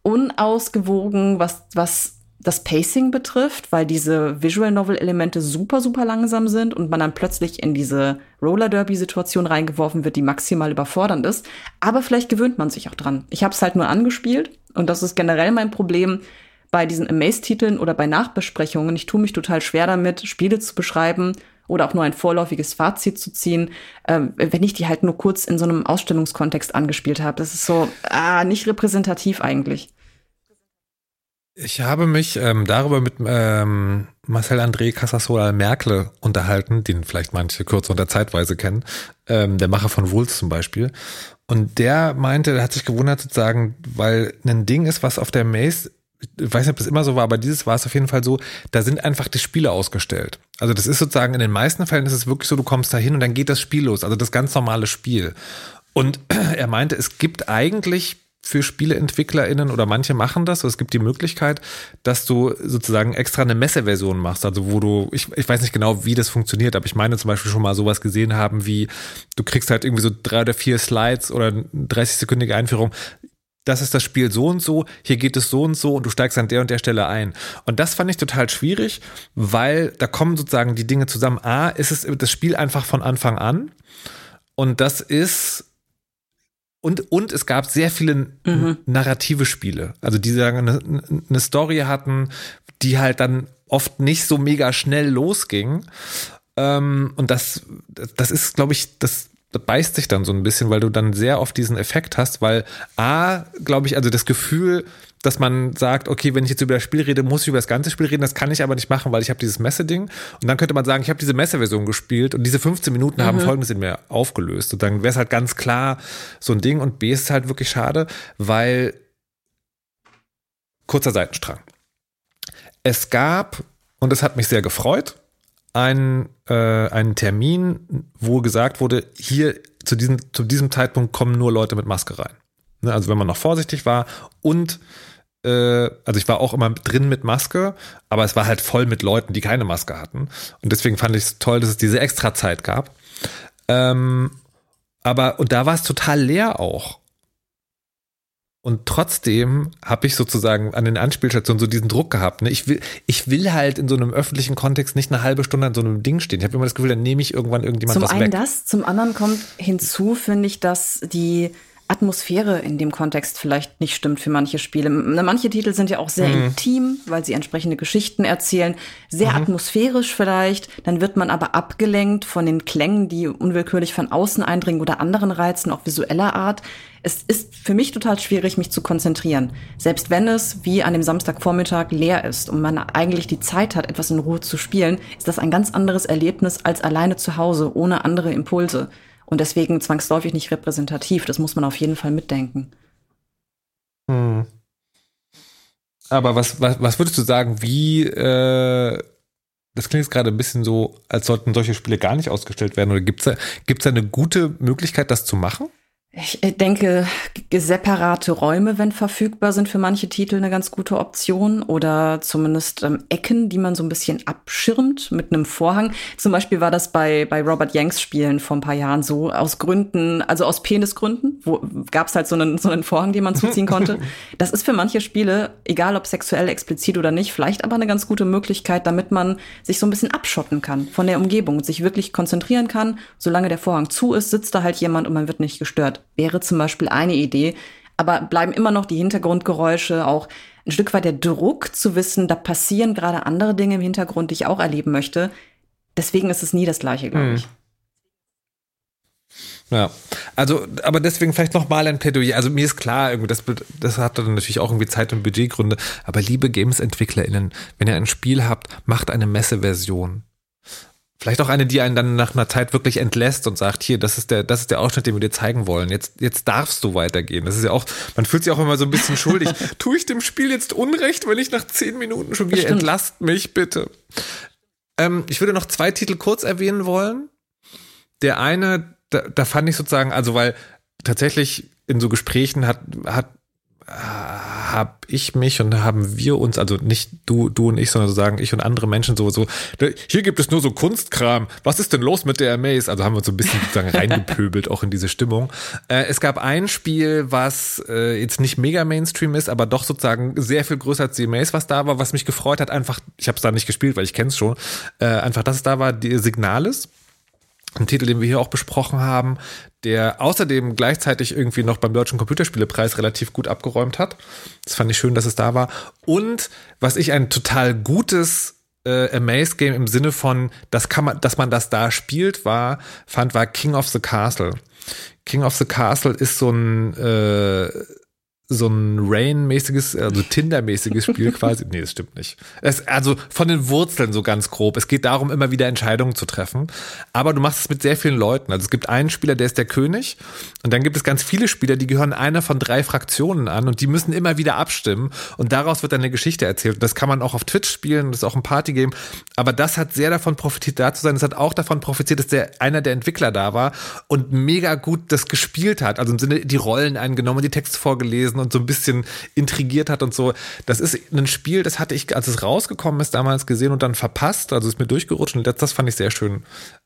unausgewogen, was, was das Pacing betrifft, weil diese Visual Novel Elemente super, super langsam sind und man dann plötzlich in diese Roller Derby Situation reingeworfen wird, die maximal überfordernd ist. Aber vielleicht gewöhnt man sich auch dran. Ich habe es halt nur angespielt und das ist generell mein Problem bei diesen Amaze-Titeln oder bei Nachbesprechungen. Ich tue mich total schwer damit, Spiele zu beschreiben oder auch nur ein vorläufiges Fazit zu ziehen, äh, wenn ich die halt nur kurz in so einem Ausstellungskontext angespielt habe. Das ist so ah, nicht repräsentativ eigentlich. Ich habe mich ähm, darüber mit ähm, Marcel André Casasola Merkle unterhalten, den vielleicht manche kurz unter Zeitweise kennen, ähm, der Macher von Wulz zum Beispiel. Und der meinte, der hat sich gewundert sozusagen, weil ein Ding ist, was auf der Maze, ich weiß nicht, ob das immer so war, aber dieses war es auf jeden Fall so, da sind einfach die Spiele ausgestellt. Also das ist sozusagen, in den meisten Fällen ist es wirklich so, du kommst da hin und dann geht das Spiel los, also das ganz normale Spiel. Und er meinte, es gibt eigentlich für SpieleentwicklerInnen oder manche machen das, es gibt die Möglichkeit, dass du sozusagen extra eine Messeversion machst, also wo du, ich, ich weiß nicht genau, wie das funktioniert, aber ich meine zum Beispiel schon mal sowas gesehen haben wie, du kriegst halt irgendwie so drei oder vier Slides oder 30-sekündige Einführung, das ist das Spiel so und so, hier geht es so und so und du steigst an der und der Stelle ein. Und das fand ich total schwierig, weil da kommen sozusagen die Dinge zusammen. A, ist es das Spiel einfach von Anfang an und das ist und, und es gab sehr viele mhm. narrative Spiele, also die sagen, eine, eine Story hatten, die halt dann oft nicht so mega schnell losging. Ähm, und das, das ist, glaube ich, das, beißt sich dann so ein bisschen, weil du dann sehr oft diesen Effekt hast, weil A, glaube ich, also das Gefühl, dass man sagt, okay, wenn ich jetzt über das Spiel rede, muss ich über das ganze Spiel reden. Das kann ich aber nicht machen, weil ich habe dieses Messe-Ding. Und dann könnte man sagen, ich habe diese Messe-Version gespielt und diese 15 Minuten mhm. haben Folgendes in mir aufgelöst. Und dann wäre es halt ganz klar so ein Ding. Und B ist halt wirklich schade, weil kurzer Seitenstrang. Es gab, und es hat mich sehr gefreut, einen, äh, einen Termin, wo gesagt wurde, hier zu diesem, zu diesem Zeitpunkt kommen nur Leute mit Maske rein. Ne, also wenn man noch vorsichtig war und also ich war auch immer drin mit Maske, aber es war halt voll mit Leuten, die keine Maske hatten. Und deswegen fand ich es toll, dass es diese extra Zeit gab. Ähm, aber, und da war es total leer auch. Und trotzdem habe ich sozusagen an den Anspielstationen so diesen Druck gehabt. Ne? Ich, will, ich will halt in so einem öffentlichen Kontext nicht eine halbe Stunde an so einem Ding stehen. Ich habe immer das Gefühl, dann nehme ich irgendwann irgendjemand zum was weg. Zum einen das, zum anderen kommt hinzu, finde ich, dass die Atmosphäre in dem Kontext vielleicht nicht stimmt für manche Spiele. Manche Titel sind ja auch sehr mhm. intim, weil sie entsprechende Geschichten erzählen, sehr mhm. atmosphärisch vielleicht. Dann wird man aber abgelenkt von den Klängen, die unwillkürlich von außen eindringen oder anderen Reizen, auch visueller Art. Es ist für mich total schwierig, mich zu konzentrieren. Selbst wenn es wie an dem Samstagvormittag leer ist und man eigentlich die Zeit hat, etwas in Ruhe zu spielen, ist das ein ganz anderes Erlebnis als alleine zu Hause, ohne andere Impulse und deswegen zwangsläufig nicht repräsentativ. Das muss man auf jeden Fall mitdenken. Hm. Aber was, was, was würdest du sagen, wie, äh, das klingt jetzt gerade ein bisschen so, als sollten solche Spiele gar nicht ausgestellt werden. Oder gibt es da, gibt's da eine gute Möglichkeit, das zu machen? Ich denke, separate Räume, wenn verfügbar, sind für manche Titel eine ganz gute Option oder zumindest ähm, Ecken, die man so ein bisschen abschirmt mit einem Vorhang. Zum Beispiel war das bei, bei Robert Yanks Spielen vor ein paar Jahren so, aus Gründen, also aus Penisgründen, wo gab es halt so einen, so einen Vorhang, den man zuziehen konnte. Das ist für manche Spiele, egal ob sexuell explizit oder nicht, vielleicht aber eine ganz gute Möglichkeit, damit man sich so ein bisschen abschotten kann von der Umgebung und sich wirklich konzentrieren kann. Solange der Vorhang zu ist, sitzt da halt jemand und man wird nicht gestört wäre zum Beispiel eine Idee. Aber bleiben immer noch die Hintergrundgeräusche, auch ein Stück weit der Druck zu wissen, da passieren gerade andere Dinge im Hintergrund, die ich auch erleben möchte. Deswegen ist es nie das Gleiche, glaube hm. ich. Ja, also, aber deswegen vielleicht noch mal ein Plädoyer. Also mir ist klar, irgendwie, das, das hat dann natürlich auch irgendwie Zeit- und Budgetgründe. Aber liebe Games-EntwicklerInnen, wenn ihr ein Spiel habt, macht eine Messeversion. Vielleicht auch eine, die einen dann nach einer Zeit wirklich entlässt und sagt, hier, das ist der, das ist der Ausschnitt, den wir dir zeigen wollen. Jetzt, jetzt darfst du weitergehen. Das ist ja auch, man fühlt sich auch immer so ein bisschen schuldig. Tue ich dem Spiel jetzt Unrecht, wenn ich nach zehn Minuten schon gehe? Entlasst mich bitte. Ähm, ich würde noch zwei Titel kurz erwähnen wollen. Der eine, da, da fand ich sozusagen, also weil tatsächlich in so Gesprächen hat, hat habe ich mich und haben wir uns, also nicht du, du und ich, sondern sozusagen ich und andere Menschen so, so, hier gibt es nur so Kunstkram. Was ist denn los mit der Amaze? Also haben wir uns so ein bisschen sozusagen reingepöbelt auch in diese Stimmung. Äh, es gab ein Spiel, was äh, jetzt nicht mega Mainstream ist, aber doch sozusagen sehr viel größer als die Amaze, was da war, was mich gefreut hat. Einfach, ich habe es da nicht gespielt, weil ich kenne es schon. Äh, einfach, dass es da war, die Signales ein Titel, den wir hier auch besprochen haben, der außerdem gleichzeitig irgendwie noch beim Deutschen Computerspielepreis relativ gut abgeräumt hat. Das fand ich schön, dass es da war. Und was ich ein total gutes äh, Amaze-Game im Sinne von, das kann man, dass man das da spielt, war, fand, war King of the Castle. King of the Castle ist so ein äh, so ein Rain-mäßiges, also Tinder-mäßiges Spiel quasi. Nee, das stimmt nicht. Es, also von den Wurzeln so ganz grob. Es geht darum, immer wieder Entscheidungen zu treffen. Aber du machst es mit sehr vielen Leuten. Also es gibt einen Spieler, der ist der König. Und dann gibt es ganz viele Spieler, die gehören einer von drei Fraktionen an und die müssen immer wieder abstimmen. Und daraus wird dann eine Geschichte erzählt. Und das kann man auch auf Twitch spielen. Das ist auch ein Partygame. Aber das hat sehr davon profitiert, da zu sein. Es hat auch davon profitiert, dass der, einer der Entwickler da war und mega gut das gespielt hat. Also im Sinne, die Rollen eingenommen, die Texte vorgelesen und so ein bisschen intrigiert hat und so. Das ist ein Spiel, das hatte ich, als es rausgekommen ist, damals gesehen und dann verpasst. Also ist mir durchgerutscht und das, das fand ich sehr schön.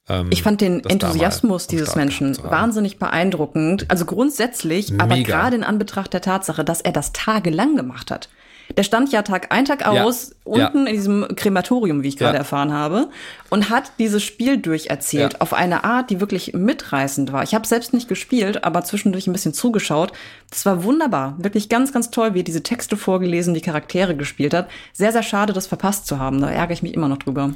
Ähm, ich fand den Enthusiasmus dieses Menschen wahnsinnig beeindruckend. Also grundsätzlich, Mega. aber gerade in Anbetracht der Tatsache, dass er das tagelang gemacht hat. Der stand ja Tag ein, Tag aus ja, unten ja. in diesem Krematorium, wie ich gerade ja. erfahren habe, und hat dieses Spiel durcherzählt auf eine Art, die wirklich mitreißend war. Ich habe selbst nicht gespielt, aber zwischendurch ein bisschen zugeschaut. Das war wunderbar, wirklich ganz, ganz toll, wie er diese Texte vorgelesen, die Charaktere gespielt hat. Sehr, sehr schade, das verpasst zu haben. Da ärgere ich mich immer noch drüber.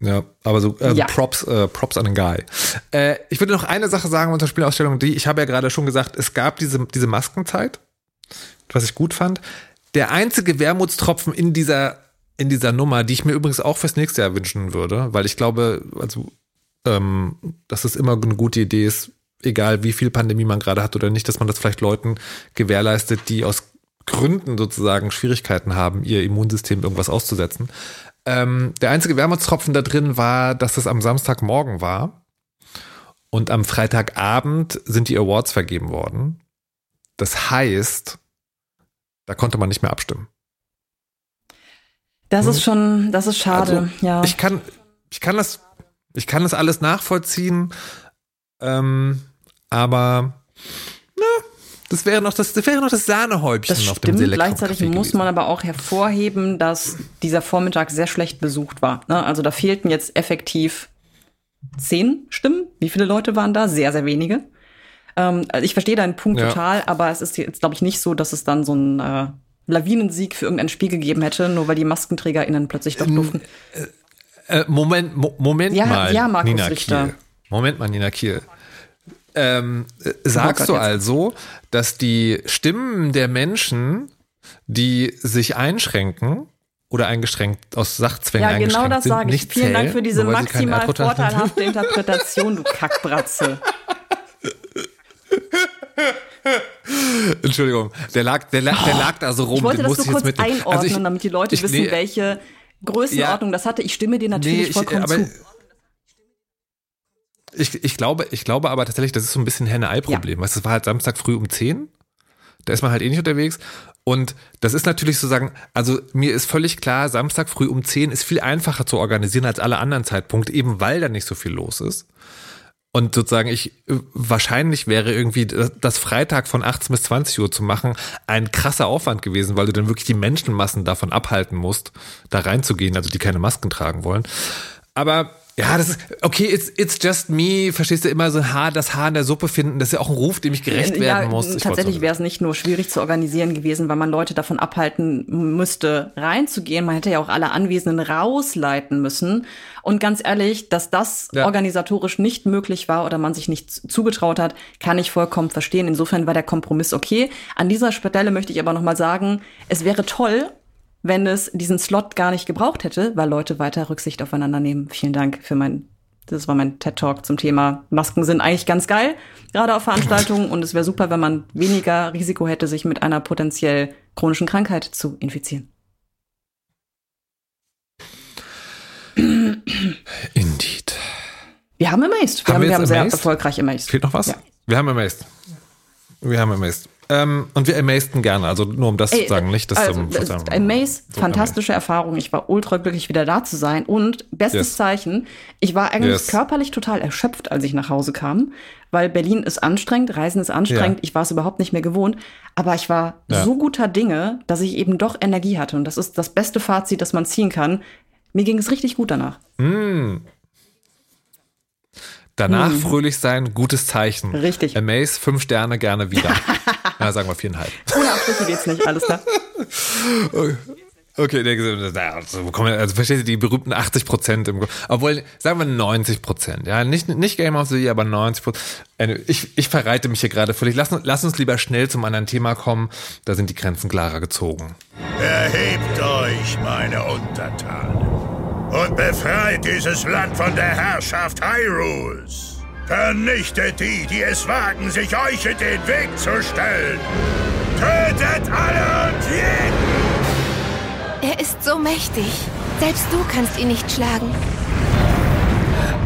Ja, aber so äh, ja. Props, äh, Props an den Guy. Äh, ich würde noch eine Sache sagen unter Spielausstellung, die ich habe ja gerade schon gesagt, es gab diese diese Maskenzeit was ich gut fand. Der einzige Wermutstropfen in dieser, in dieser Nummer, die ich mir übrigens auch fürs nächste Jahr wünschen würde, weil ich glaube, also, ähm, dass es immer eine gute Idee ist, egal wie viel Pandemie man gerade hat oder nicht, dass man das vielleicht Leuten gewährleistet, die aus Gründen sozusagen Schwierigkeiten haben, ihr Immunsystem irgendwas auszusetzen. Ähm, der einzige Wermutstropfen da drin war, dass es am Samstagmorgen war und am Freitagabend sind die Awards vergeben worden. Das heißt, da konnte man nicht mehr abstimmen. Das hm. ist schon, das ist schade, also, ja. Ich kann, ich kann das, ich kann das alles nachvollziehen, ähm, aber na, das wäre noch das, das wäre noch das Sahnehäubchen das auf dem stimmt. Gleichzeitig muss man aber auch hervorheben, dass dieser Vormittag sehr schlecht besucht war. Ne? Also da fehlten jetzt effektiv zehn Stimmen. Wie viele Leute waren da? Sehr, sehr wenige. Ähm, also ich verstehe deinen Punkt ja. total, aber es ist jetzt, glaube ich, nicht so, dass es dann so ein äh, Lawinensieg für irgendein Spiel gegeben hätte, nur weil die MaskenträgerInnen plötzlich doch ähm, durften. Äh, äh, Moment, Mo Moment ja, mal. Ja, Markus Nina Richter. Kiel. Moment mal, Nina Kiel. Ähm, äh, sagst oh Gott, du also, dass die Stimmen der Menschen, die sich einschränken, oder eingeschränkt aus Sachzwängen Ja, genau das sage ich. Vielen Dank für diese maximal vorteilhafte Interpretation, du Kackbratze. Entschuldigung, der lag, der, lag, der lag da so rum. Ich wollte das so kurz mit, einordnen, also ich, damit die Leute ich, wissen, nee, welche Größenordnung ja, das hatte. Ich stimme dir natürlich nee, ich, vollkommen zu. ich, ich, glaube, ich glaube aber tatsächlich, das ist so ein bisschen Henne-Ei-Problem. Ja. Weißt, das war halt Samstag früh um 10. Da ist man halt eh nicht unterwegs. Und das ist natürlich sozusagen, also mir ist völlig klar, Samstag früh um 10 ist viel einfacher zu organisieren als alle anderen Zeitpunkte, eben weil da nicht so viel los ist. Und sozusagen ich, wahrscheinlich wäre irgendwie das Freitag von 18 bis 20 Uhr zu machen ein krasser Aufwand gewesen, weil du dann wirklich die Menschenmassen davon abhalten musst, da reinzugehen, also die keine Masken tragen wollen. Aber ja, das ist, okay, it's, it's just me, verstehst du, immer so ein Haar, das Haar in der Suppe finden, das ist ja auch ein Ruf, dem ich gerecht ja, werden muss. Ich tatsächlich wäre es nicht nur schwierig zu organisieren gewesen, weil man Leute davon abhalten müsste, reinzugehen. Man hätte ja auch alle Anwesenden rausleiten müssen. Und ganz ehrlich, dass das ja. organisatorisch nicht möglich war oder man sich nicht zugetraut hat, kann ich vollkommen verstehen. Insofern war der Kompromiss okay. An dieser Stelle möchte ich aber noch mal sagen, es wäre toll, wenn es diesen Slot gar nicht gebraucht hätte, weil Leute weiter Rücksicht aufeinander nehmen. Vielen Dank für mein, das war mein TED Talk zum Thema Masken sind eigentlich ganz geil, gerade auf Veranstaltungen und es wäre super, wenn man weniger Risiko hätte, sich mit einer potenziell chronischen Krankheit zu infizieren. Indeed. Wir haben Amazed. Wir haben, haben, wir haben sehr erfolgreich Amazed. Fehlt noch was? Ja. Wir haben Amazed. Wir haben Amazed. Ähm, und wir amazten gerne, also nur um das Ey, zu sagen, nicht das also, zum Amaze, so fantastische amazed. Erfahrung. Ich war ultra glücklich, wieder da zu sein. Und bestes yes. Zeichen, ich war eigentlich yes. körperlich total erschöpft, als ich nach Hause kam, weil Berlin ist anstrengend, Reisen ist anstrengend, ja. ich war es überhaupt nicht mehr gewohnt. Aber ich war ja. so guter Dinge, dass ich eben doch Energie hatte. Und das ist das beste Fazit, das man ziehen kann. Mir ging es richtig gut danach. Mm. Danach hm. fröhlich sein, gutes Zeichen. Richtig. Amaze, fünf Sterne, gerne wieder. ja, sagen wir viereinhalb. Ohne Abstriche geht's nicht, alles klar. Okay, also, also versteht ihr die berühmten 80 Prozent im, obwohl, sagen wir 90 Prozent, ja, nicht, nicht Game of the Year, aber 90 Prozent. Ich, ich verreite mich hier gerade völlig. Lass, lass uns lieber schnell zum anderen Thema kommen, da sind die Grenzen klarer gezogen. Erhebt euch, meine Untertanen und befreit dieses Land von der Herrschaft Hyrules. Vernichtet die, die es wagen, sich euch in den Weg zu stellen. Tötet alle und jeden! Er ist so mächtig. Selbst du kannst ihn nicht schlagen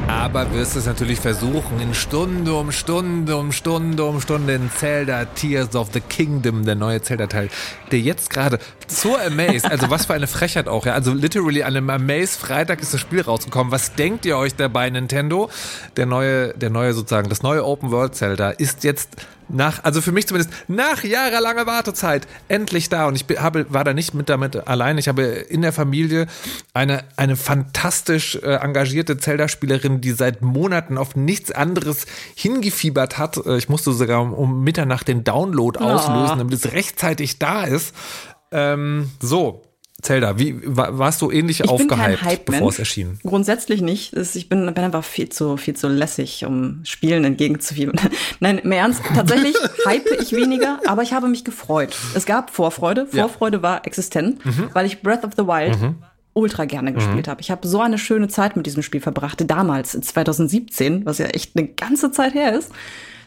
aber wirst es natürlich versuchen, in Stunde um Stunde um Stunde um Stunde in Zelda Tears of the Kingdom, der neue Zelda-Teil, der jetzt gerade zur Amaze, also was für eine Frechheit auch, ja, also literally an einem Amaze Freitag ist das Spiel rausgekommen. Was denkt ihr euch dabei, Nintendo? Der neue, der neue sozusagen, das neue Open World Zelda ist jetzt nach, also für mich zumindest, nach jahrelanger Wartezeit endlich da. Und ich habe, war da nicht mit damit allein. Ich habe in der Familie eine, eine fantastisch äh, engagierte Zelda-Spielerin, die seit Monaten auf nichts anderes hingefiebert hat. Äh, ich musste sogar um, um Mitternacht den Download oh. auslösen, damit es rechtzeitig da ist. Ähm, so, Zelda, wie warst du ähnlich ich aufgehypt, bevor es erschien? Grundsätzlich nicht. Ich bin, bin einfach viel zu, viel zu lässig, um Spielen entgegenzufiebern. Nein, im Ernst, tatsächlich hype ich weniger, aber ich habe mich gefreut. Es gab Vorfreude. Vorfreude ja. war existent, mhm. weil ich Breath of the Wild mhm. ultra gerne gespielt mhm. habe. Ich habe so eine schöne Zeit mit diesem Spiel verbracht, damals, 2017, was ja echt eine ganze Zeit her ist.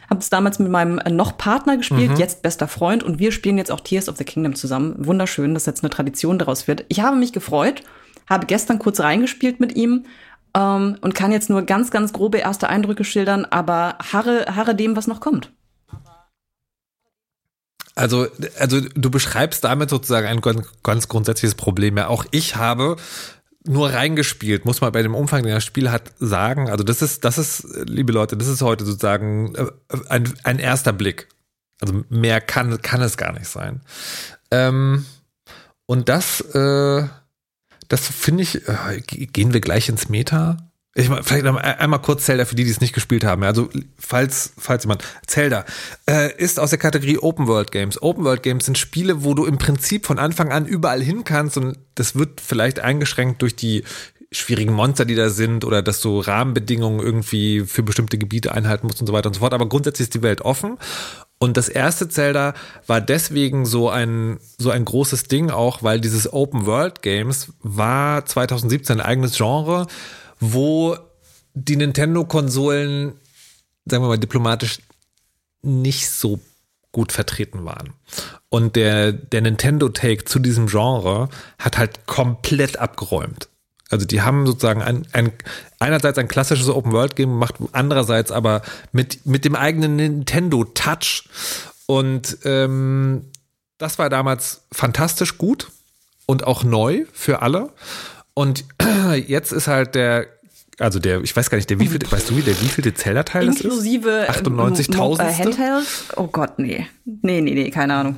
Habe es damals mit meinem äh, noch Partner gespielt, mhm. jetzt bester Freund und wir spielen jetzt auch Tears of the Kingdom zusammen. Wunderschön, dass jetzt eine Tradition daraus wird. Ich habe mich gefreut, habe gestern kurz reingespielt mit ihm ähm, und kann jetzt nur ganz, ganz grobe erste Eindrücke schildern, aber harre, harre dem, was noch kommt. Also, also du beschreibst damit sozusagen ein ganz, ganz grundsätzliches Problem. Ja, auch ich habe nur reingespielt, muss man bei dem Umfang, den das Spiel hat, sagen. Also das ist, das ist, liebe Leute, das ist heute sozusagen äh, ein, ein erster Blick. Also mehr kann, kann es gar nicht sein. Ähm, und das, äh, das finde ich, äh, gehen wir gleich ins Meta? Ich meine, vielleicht einmal kurz Zelda für die, die es nicht gespielt haben. Also falls, falls jemand, Zelda äh, ist aus der Kategorie Open World Games. Open World Games sind Spiele, wo du im Prinzip von Anfang an überall hin kannst und das wird vielleicht eingeschränkt durch die schwierigen Monster, die da sind oder dass du Rahmenbedingungen irgendwie für bestimmte Gebiete einhalten musst und so weiter und so fort. Aber grundsätzlich ist die Welt offen. Und das erste Zelda war deswegen so ein, so ein großes Ding auch, weil dieses Open World Games war 2017 ein eigenes Genre wo die Nintendo-Konsolen, sagen wir mal diplomatisch, nicht so gut vertreten waren. Und der, der Nintendo-Take zu diesem Genre hat halt komplett abgeräumt. Also die haben sozusagen ein, ein einerseits ein klassisches Open-World-Game gemacht, andererseits aber mit, mit dem eigenen Nintendo-Touch. Und ähm, das war damals fantastisch gut und auch neu für alle. Und jetzt ist halt der, also der, ich weiß gar nicht, der wie viel, weißt du, wie der wievielte Zelda-Teil das ist? Inklusive 98.000. Äh, Handheld? Oh Gott, nee. Nee, nee, nee, keine Ahnung.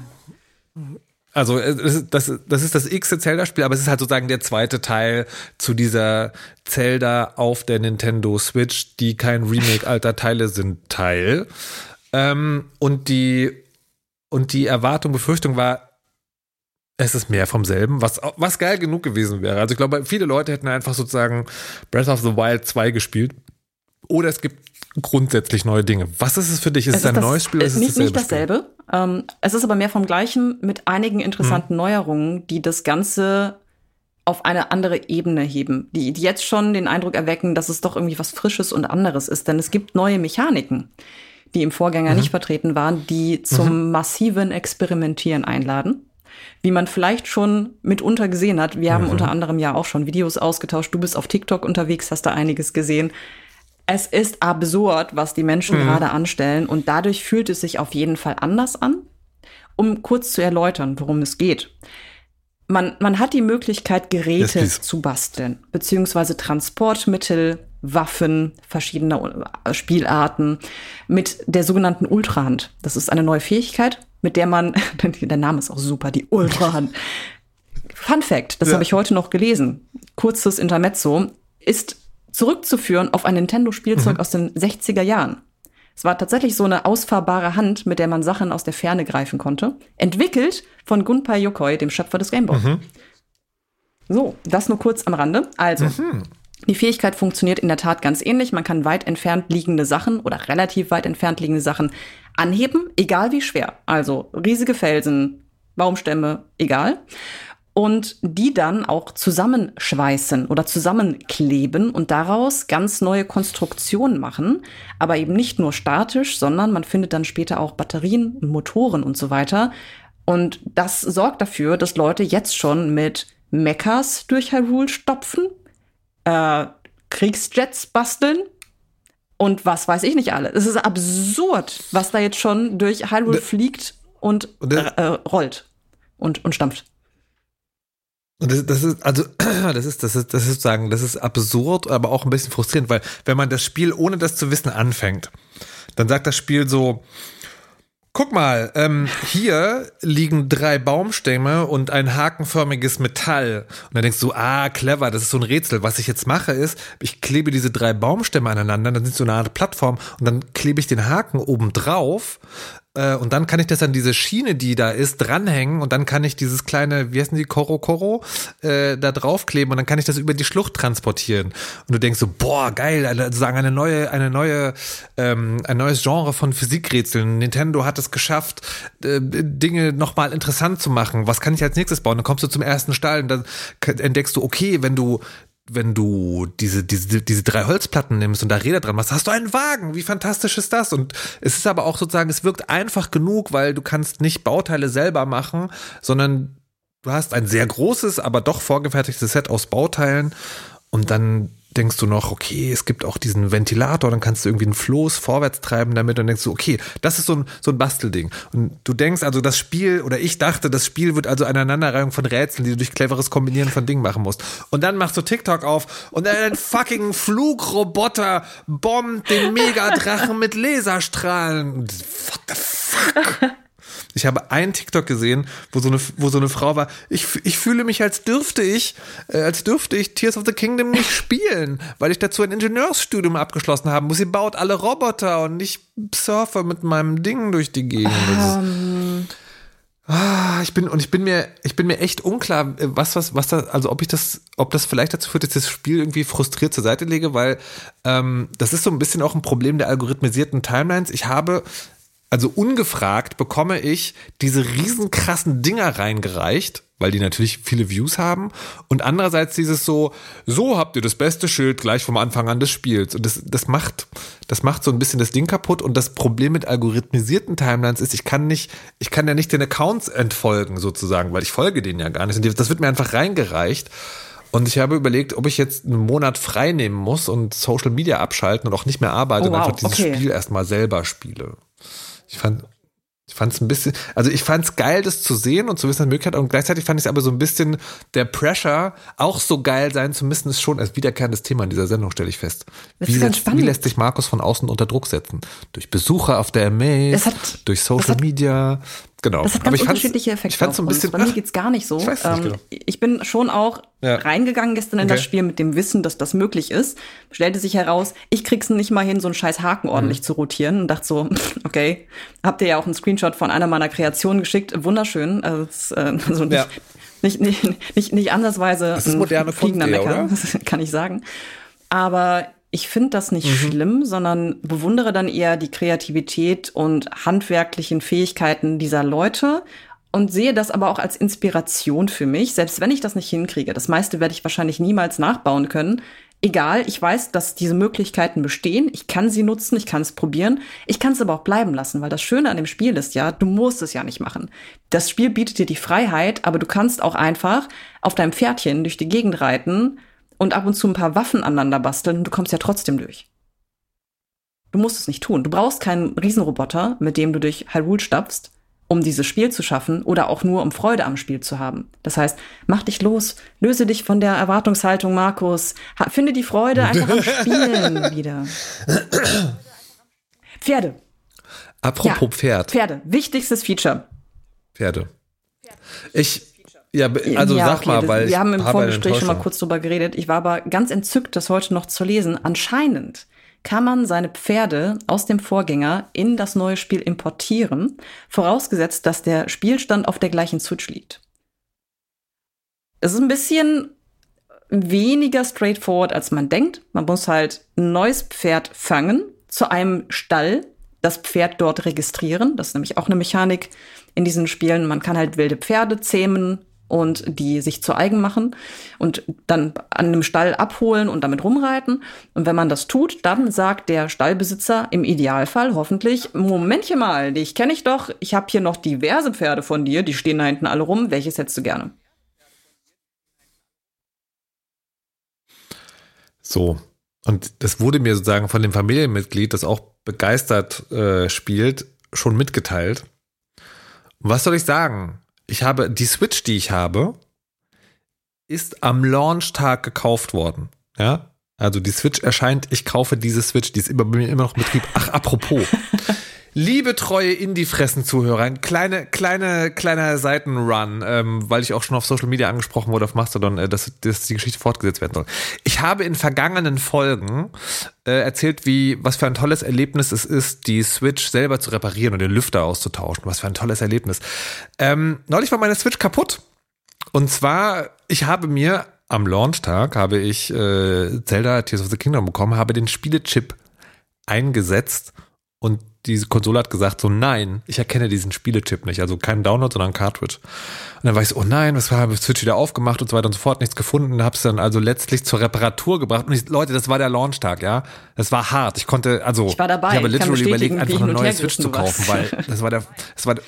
Also das, das ist das x Zelda-Spiel, aber es ist halt sozusagen der zweite Teil zu dieser Zelda auf der Nintendo Switch, die kein Remake alter Teile sind, Teil. Ähm, und die und die Erwartung, Befürchtung war, es ist mehr vom selben, was, was geil genug gewesen wäre. Also ich glaube, viele Leute hätten einfach sozusagen Breath of the Wild 2 gespielt. Oder es gibt grundsätzlich neue Dinge. Was ist es für dich? Ist es, es ein das, neues Spiel? Oder ist nicht, es nicht dasselbe. Ähm, es ist aber mehr vom Gleichen mit einigen interessanten hm. Neuerungen, die das Ganze auf eine andere Ebene heben, die, die jetzt schon den Eindruck erwecken, dass es doch irgendwie was Frisches und anderes ist. Denn es gibt neue Mechaniken, die im Vorgänger mhm. nicht vertreten waren, die zum mhm. massiven Experimentieren einladen wie man vielleicht schon mitunter gesehen hat. Wir haben mhm. unter anderem ja auch schon Videos ausgetauscht. Du bist auf TikTok unterwegs, hast da einiges gesehen es ist absurd, was die Menschen mhm. gerade anstellen und dadurch fühlt es sich auf jeden Fall anders an. Um kurz zu erläutern, worum es geht. Man, man hat die Möglichkeit, Geräte zu basteln, beziehungsweise Transportmittel, Waffen, verschiedene äh, Spielarten mit der sogenannten Ultrahand. Das ist eine neue Fähigkeit, mit der man, der Name ist auch super, die Ultrahand. Fun Fact, das ja. habe ich heute noch gelesen. Kurzes Intermezzo ist zurückzuführen auf ein Nintendo-Spielzeug mhm. aus den 60er Jahren. Es war tatsächlich so eine ausfahrbare Hand, mit der man Sachen aus der Ferne greifen konnte. Entwickelt von Gunpei Yokoi, dem Schöpfer des Gameboy. Mhm. So, das nur kurz am Rande. Also, mhm. Die Fähigkeit funktioniert in der Tat ganz ähnlich. Man kann weit entfernt liegende Sachen oder relativ weit entfernt liegende Sachen anheben, egal wie schwer. Also riesige Felsen, Baumstämme, egal und die dann auch zusammenschweißen oder zusammenkleben und daraus ganz neue Konstruktionen machen, aber eben nicht nur statisch, sondern man findet dann später auch Batterien, Motoren und so weiter. Und das sorgt dafür, dass Leute jetzt schon mit Mechas durch Hyrule stopfen, äh, Kriegsjets basteln und was weiß ich nicht alle. Es ist absurd, was da jetzt schon durch Hyrule fliegt und äh, rollt und, und stampft. Und das, das ist, also, das ist, das ist, das ist sagen, das ist absurd, aber auch ein bisschen frustrierend, weil wenn man das Spiel ohne das zu wissen anfängt, dann sagt das Spiel so, guck mal, ähm, hier liegen drei Baumstämme und ein hakenförmiges Metall. Und dann denkst du, ah, clever, das ist so ein Rätsel. Was ich jetzt mache ist, ich klebe diese drei Baumstämme aneinander, dann sind so eine Art Plattform und dann klebe ich den Haken oben drauf äh, und dann kann ich das an diese Schiene, die da ist, dranhängen und dann kann ich dieses kleine, wie heißen die, Koro Koro, äh, da draufkleben und dann kann ich das über die Schlucht transportieren. Und du denkst so, boah, geil, sozusagen eine neue, eine neue, ähm, ein neues Genre von Physikrätseln. Nintendo hat es geschafft, äh, Dinge nochmal interessant zu machen. Was kann ich als nächstes bauen? Dann kommst du zum ersten Stall und dann entdeckst du, okay, wenn du wenn du diese, diese, diese drei Holzplatten nimmst und da Räder dran machst, hast du einen Wagen. Wie fantastisch ist das? Und es ist aber auch sozusagen, es wirkt einfach genug, weil du kannst nicht Bauteile selber machen, sondern du hast ein sehr großes, aber doch vorgefertigtes Set aus Bauteilen und dann denkst du noch, okay, es gibt auch diesen Ventilator, dann kannst du irgendwie einen Floß vorwärts treiben damit und denkst du, okay, das ist so ein, so ein Bastelding. Und du denkst also, das Spiel, oder ich dachte, das Spiel wird also eine Aneinanderreihung von Rätseln, die du durch cleveres Kombinieren von Dingen machen musst. Und dann machst du TikTok auf und ein fucking Flugroboter bombt den Megadrachen mit Laserstrahlen. What the fuck? Ich habe einen TikTok gesehen, wo so eine, wo so eine Frau war, ich, ich fühle mich, als dürfte ich, äh, als dürfte ich Tears of the Kingdom nicht spielen, weil ich dazu ein Ingenieursstudium abgeschlossen habe. Sie baut alle Roboter und ich surfe mit meinem Ding durch die Gegend. Um. Ähm. Ah, ich bin und ich bin mir ich bin mir echt unklar, was was was da also ob ich das ob das vielleicht dazu führt, dass ich das Spiel irgendwie frustriert zur Seite lege, weil ähm, das ist so ein bisschen auch ein Problem der algorithmisierten Timelines. Ich habe also ungefragt bekomme ich diese riesenkrassen Dinger reingereicht, weil die natürlich viele Views haben. Und andererseits dieses so, so habt ihr das beste Schild gleich vom Anfang an des Spiels. Und das, das macht, das macht so ein bisschen das Ding kaputt. Und das Problem mit algorithmisierten Timelines ist, ich kann nicht, ich kann ja nicht den Accounts entfolgen sozusagen, weil ich folge denen ja gar nicht. Und das wird mir einfach reingereicht. Und ich habe überlegt, ob ich jetzt einen Monat frei nehmen muss und Social Media abschalten und auch nicht mehr arbeite Oh, und einfach wow, dieses okay. Spiel erstmal selber spiele. Ich fand, ich fand es ein bisschen, also ich fand es geil, das zu sehen und zu wissen, dass Möglichkeit und gleichzeitig fand ich es aber so ein bisschen der Pressure, auch so geil sein zu müssen, ist schon als wiederkehrendes Thema in dieser Sendung, stelle ich fest. Wie, setzt, wie lässt sich Markus von außen unter Druck setzen? Durch Besucher auf der hat- durch Social hat- Media, genau. Das hat ganz ich fand's- unterschiedliche Effekte. Ich fand so ein bisschen, Bei mir geht's gar nicht so. ich nicht ähm, genau. ich bin schon auch Ja. reingegangen gestern in Okay. das Spiel mit dem Wissen, dass das möglich ist. Stellte sich heraus, ich krieg's nicht mal hin, so einen scheiß Haken Mhm. ordentlich zu rotieren und dachte so, okay, habt ihr ja auch einen Screenshot von einer meiner Kreationen geschickt. Wunderschön. Also, es, äh, also nicht, Ja. nicht, nicht, nicht, nicht ansatzweise Das ist moderne fliegender Mecker, oder? das kann ich sagen. Aber ich finde das nicht Mhm. schlimm, sondern bewundere dann eher die Kreativität und handwerklichen Fähigkeiten dieser Leute und sehe das aber auch als Inspiration für mich, selbst wenn ich das nicht hinkriege. Das meiste werde ich wahrscheinlich niemals nachbauen können. Egal, ich weiß, dass diese Möglichkeiten bestehen. Ich kann sie nutzen, ich kann es probieren. Ich kann es aber auch bleiben lassen, weil das Schöne an dem Spiel ist ja, du musst es ja nicht machen. Das Spiel bietet dir die Freiheit, aber du kannst auch einfach auf deinem Pferdchen durch die Gegend reiten und ab und zu ein paar Waffen aneinander basteln und du kommst ja trotzdem durch. Du musst es nicht tun. Du brauchst keinen Riesenroboter, mit dem du durch Hyrule stapfst, um dieses Spiel zu schaffen oder auch nur um Freude am Spiel zu haben. Das heißt, mach dich los, löse dich von der Erwartungshaltung, Markus, ha, finde die Freude einfach am Spielen wieder. Pferde, apropos Ja. Pferd, Pferde, wichtigstes Feature. Pferde. Ich, ja, also Ja, sag okay, mal, weil wir haben im Vorgespräch schon mal kurz drüber geredet. Ich war aber ganz entzückt, das heute noch zu lesen. Anscheinend kann man seine Pferde aus dem Vorgänger in das neue Spiel importieren, vorausgesetzt, dass der Spielstand auf der gleichen Switch liegt. Es ist ein bisschen weniger straightforward, als man denkt. Man muss halt ein neues Pferd fangen, zu einem Stall das Pferd dort registrieren. Das ist nämlich auch eine Mechanik in diesen Spielen. Man kann halt wilde Pferde zähmen und die sich zu eigen machen und dann an einem Stall abholen und damit rumreiten. Und wenn man das tut, dann sagt der Stallbesitzer im Idealfall hoffentlich, Momentchen mal, dich kenne ich doch, ich habe hier noch diverse Pferde von dir, die stehen da hinten alle rum, welches hättest du gerne? So. Und das wurde mir sozusagen von dem Familienmitglied, das auch begeistert äh, spielt, schon mitgeteilt. Was soll ich sagen? Ich habe die Switch, die ich habe, ist am Launchtag gekauft worden. Ja. Also die Switch erscheint, ich kaufe diese Switch, die ist immer, bei mir immer noch in Betrieb. Ach, apropos. Liebe treue Indie-Fressen-Zuhörer, ein kleine, kleine, kleiner Seitenrun, ähm, weil ich auch schon auf Social Media angesprochen wurde, auf Mastodon, äh, dass, dass die Geschichte fortgesetzt werden soll. Ich habe in vergangenen Folgen äh, erzählt, wie, was für ein tolles Erlebnis es ist, die Switch selber zu reparieren und den Lüfter auszutauschen. Was für ein tolles Erlebnis. Ähm, neulich war meine Switch kaputt. Und zwar, ich habe mir am Launchtag habe ich äh, Zelda Tears of the Kingdom bekommen, habe den Spielechip eingesetzt und diese Konsole hat gesagt so, nein, ich erkenne diesen Spielechip nicht. Also kein Download, sondern ein Cartridge. Und dann war ich so, oh nein, was war, Switch wieder aufgemacht und so weiter und so fort, nichts gefunden. Hab's dann also letztlich zur Reparatur gebracht. Und ich, Leute, das war der Launchtag, ja. Das war hart. Ich konnte, also, Ich war dabei. ich habe literally überlegt, einfach eine neue Switch zu kaufen, weil das war der, das war der,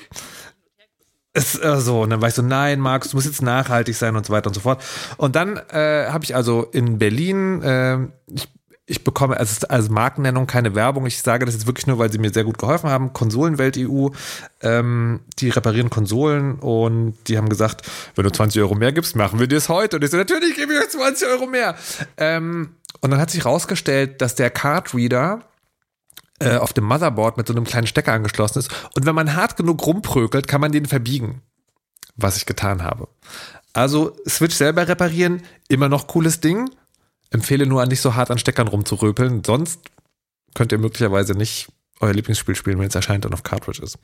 es, äh, so, und dann war ich so, nein, Markus, du musst jetzt nachhaltig sein und so weiter und so fort. Und dann äh, habe ich also in Berlin, äh, ich, ich bekomme als, als Markennennung keine Werbung. Ich sage das jetzt wirklich nur, weil sie mir sehr gut geholfen haben. Konsolenwelt EU, ähm, die reparieren Konsolen und die haben gesagt, wenn du 20 Euro mehr gibst, machen wir das heute. Und ich so, natürlich gebe ich euch 20 Euro mehr. Ähm, und dann hat sich rausgestellt, dass der Cardreader äh, auf dem Motherboard mit so einem kleinen Stecker angeschlossen ist. Und wenn man hart genug rumprökelt, kann man den verbiegen. Was ich getan habe. Also Switch selber reparieren, immer noch cooles Ding. Empfehle nur, nicht so hart an Steckern rumzuröpeln. Sonst könnt ihr möglicherweise nicht euer Lieblingsspiel spielen, wenn es erscheint und auf Cartridge ist.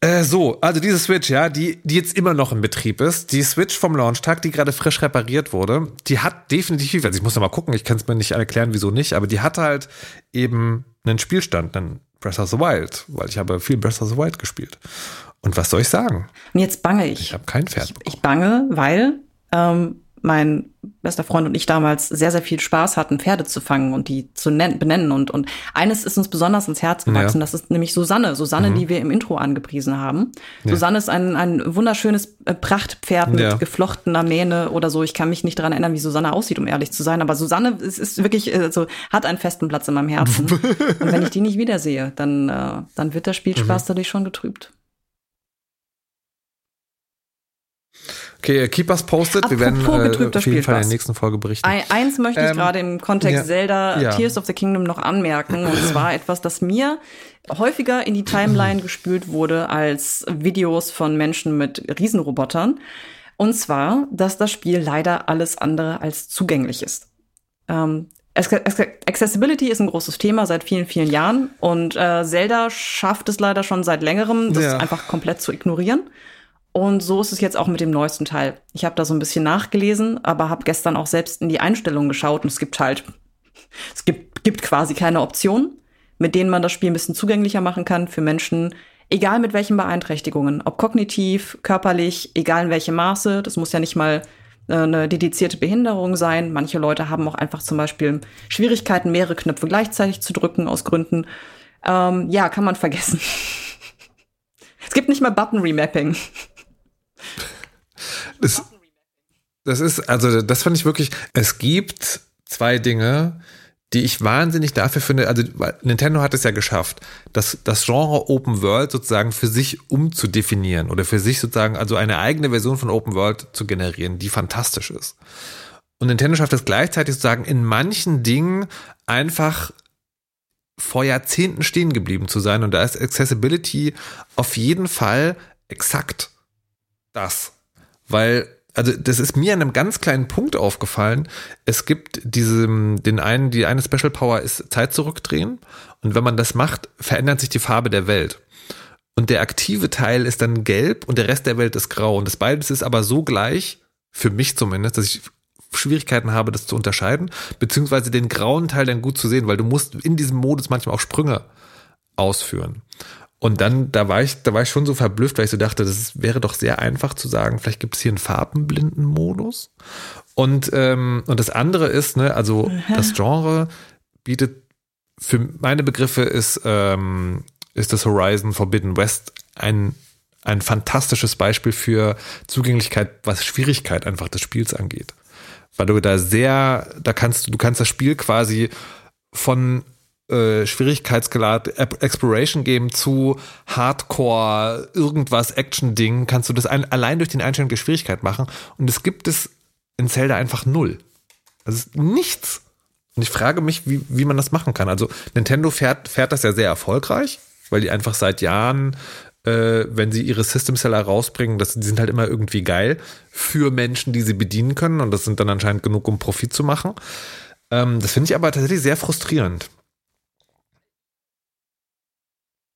Äh, so, also diese Switch, ja, die, die jetzt immer noch in Betrieb ist. Die Switch vom Launchtag, die gerade frisch repariert wurde, die hat definitiv, also ich muss noch mal gucken, ich kann es mir nicht erklären, wieso nicht, aber die hat halt eben einen Spielstand, einen Breath of the Wild, weil ich habe viel Breath of the Wild gespielt. Und was soll ich sagen? Und jetzt bange ich. Ich habe kein Pferd Ich bange, weil ähm, mein bester Freund und ich damals sehr, sehr viel Spaß hatten, Pferde zu fangen und die zu benennen. Und, und eines ist uns besonders ins Herz gewachsen, ja. das ist nämlich Susanne. Susanne, mhm. die wir im Intro angepriesen haben. Ja. Susanne ist ein, ein wunderschönes äh, Prachtpferd mit ja. geflochtener Mähne oder so. Ich kann mich nicht daran erinnern, wie Susanne aussieht, um ehrlich zu sein. Aber Susanne ist, ist wirklich, also, hat einen festen Platz in meinem Herzen. und wenn ich die nicht wiedersehe, dann, äh, dann wird der Spielspaß mhm. dadurch schon getrübt. Okay, Keepers postet. Wir werden äh, auf jeden Fall in der nächsten Folge berichten. Eins möchte ich ähm, gerade im Kontext ja, Zelda ja. Tears of the Kingdom noch anmerken. Und zwar etwas, das mir häufiger in die Timeline gespült wurde als Videos von Menschen mit Riesenrobotern. Und zwar, dass das Spiel leider alles andere als zugänglich ist. Ähm, Accessibility ist ein großes Thema seit vielen, vielen Jahren und äh, Zelda schafft es leider schon seit längerem, das ja. einfach komplett zu ignorieren. Und so ist es jetzt auch mit dem neuesten Teil. Ich habe da so ein bisschen nachgelesen, aber habe gestern auch selbst in die Einstellungen geschaut und es gibt halt, es gibt, gibt quasi keine Optionen, mit denen man das Spiel ein bisschen zugänglicher machen kann für Menschen, egal mit welchen Beeinträchtigungen, ob kognitiv, körperlich, egal in welchem Maße. Das muss ja nicht mal äh, eine dedizierte Behinderung sein. Manche Leute haben auch einfach zum Beispiel Schwierigkeiten, mehrere Knöpfe gleichzeitig zu drücken aus Gründen. Ähm, ja, kann man vergessen. es gibt nicht mal Button Remapping. Das, das ist, also das fand ich wirklich, es gibt zwei Dinge, die ich wahnsinnig dafür finde, also Nintendo hat es ja geschafft, das, das Genre Open World sozusagen für sich umzudefinieren oder für sich sozusagen also eine eigene Version von Open World zu generieren, die fantastisch ist. Und Nintendo schafft es gleichzeitig sozusagen in manchen Dingen einfach vor Jahrzehnten stehen geblieben zu sein. Und da ist Accessibility auf jeden Fall exakt das. Weil, also das ist mir an einem ganz kleinen Punkt aufgefallen. Es gibt diese, den einen, die eine Special Power ist Zeit zurückdrehen. Und wenn man das macht, verändert sich die Farbe der Welt. Und der aktive Teil ist dann gelb und der Rest der Welt ist grau. Und das beides ist aber so gleich, für mich zumindest, dass ich Schwierigkeiten habe, das zu unterscheiden, beziehungsweise den grauen Teil dann gut zu sehen, weil du musst in diesem Modus manchmal auch Sprünge ausführen. Und dann, da war ich, da war ich schon so verblüfft, weil ich so dachte, das wäre doch sehr einfach zu sagen, vielleicht gibt es hier einen farbenblinden Modus. Und, ähm, und das andere ist, ne, also mhm. das Genre bietet für meine Begriffe ist, ähm, ist das Horizon Forbidden West ein, ein fantastisches Beispiel für Zugänglichkeit, was Schwierigkeit einfach des Spiels angeht. Weil du da sehr, da kannst du, du kannst das Spiel quasi von äh, Schwierigkeitsgrad Exploration Game zu Hardcore irgendwas Action Ding kannst du das ein, allein durch den Einstellung der Schwierigkeit machen und es gibt es in Zelda einfach null. Also nichts. Und ich frage mich, wie, wie man das machen kann. Also Nintendo fährt, fährt das ja sehr erfolgreich, weil die einfach seit Jahren, äh, wenn sie ihre System Seller rausbringen, das, die sind halt immer irgendwie geil für Menschen, die sie bedienen können. Und das sind dann anscheinend genug, um Profit zu machen. Ähm, das finde ich aber tatsächlich sehr frustrierend.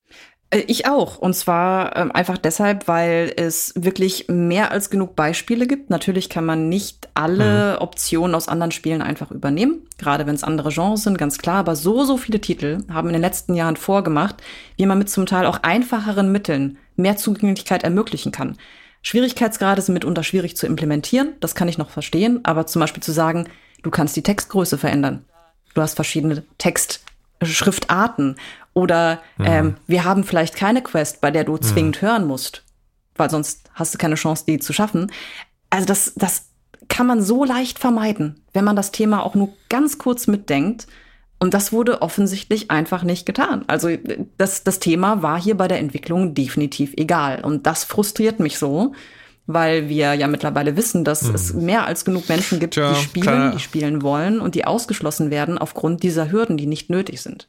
Äh, ich auch. Und zwar ähm, einfach deshalb, weil es wirklich mehr als genug Beispiele gibt. Natürlich kann man nicht alle mhm. Optionen aus anderen Spielen einfach übernehmen, gerade wenn es andere Genres sind, ganz klar. Aber so, so viele Titel haben in den letzten Jahren vorgemacht, wie man mit zum Teil auch einfacheren Mitteln mehr Zugänglichkeit ermöglichen kann. Schwierigkeitsgrade sind mitunter schwierig zu implementieren, das kann ich noch verstehen, aber zum Beispiel zu sagen, du kannst die Textgröße verändern. Du hast verschiedene Textschriftarten oder mhm. ähm, wir haben vielleicht keine Quest, bei der du zwingend mhm. hören musst, weil sonst hast du keine Chance, die zu schaffen. Also das, das kann man so leicht vermeiden, wenn man das Thema auch nur ganz kurz mitdenkt. Und das wurde offensichtlich einfach nicht getan. Also das, das Thema war hier bei der Entwicklung definitiv egal. Und das frustriert mich so, weil wir ja mittlerweile wissen, dass mhm. es mehr als genug Menschen gibt, Tja, die spielen, klar. die spielen wollen und die ausgeschlossen werden aufgrund dieser Hürden, die nicht nötig sind.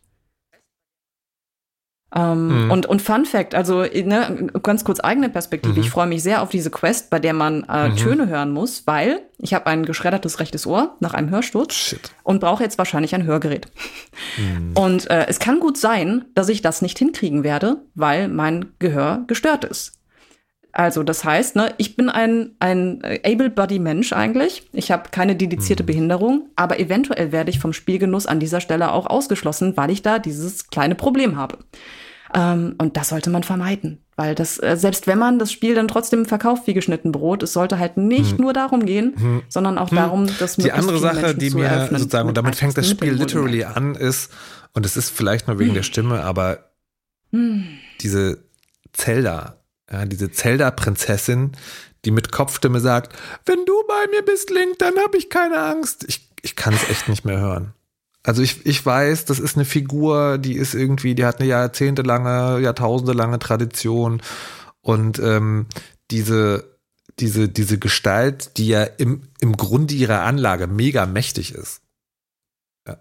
Ähm, mhm. und, und Fun Fact, also ne, ganz kurz eigene Perspektive. Mhm. Ich freue mich sehr auf diese Quest, bei der man äh, mhm. Töne hören muss, weil ich habe ein geschreddertes rechtes Ohr nach einem Hörsturz Shit. und brauche jetzt wahrscheinlich ein Hörgerät. Mhm. Und äh, es kann gut sein, dass ich das nicht hinkriegen werde, weil mein Gehör gestört ist. Also das heißt, ne, ich bin ein, ein able-body-Mensch eigentlich. Ich habe keine dedizierte mhm. Behinderung, aber eventuell werde ich vom Spielgenuss an dieser Stelle auch ausgeschlossen, weil ich da dieses kleine Problem habe. Ähm, und das sollte man vermeiden. Weil das, äh, selbst wenn man das Spiel dann trotzdem verkauft wie geschnitten Brot, es sollte halt nicht Hm. nur darum gehen, sondern auch darum, dass Die andere Sache, Menschen die mir sozusagen, und mit damit fängt das Spiel literally an, ist, und es ist vielleicht nur wegen der Stimme, aber diese Zelda, ja, diese Zelda-Prinzessin, die mit Kopfstimme sagt, wenn du bei mir bist, Link, dann habe ich keine Angst. Ich, ich kann es echt nicht mehr hören. Also ich, ich weiß, das ist eine Figur, die ist irgendwie, die hat eine jahrzehntelange, jahrtausendelange Tradition und ähm, diese, diese, diese Gestalt, die ja im, im Grunde ihrer Anlage mega mächtig ist, ja,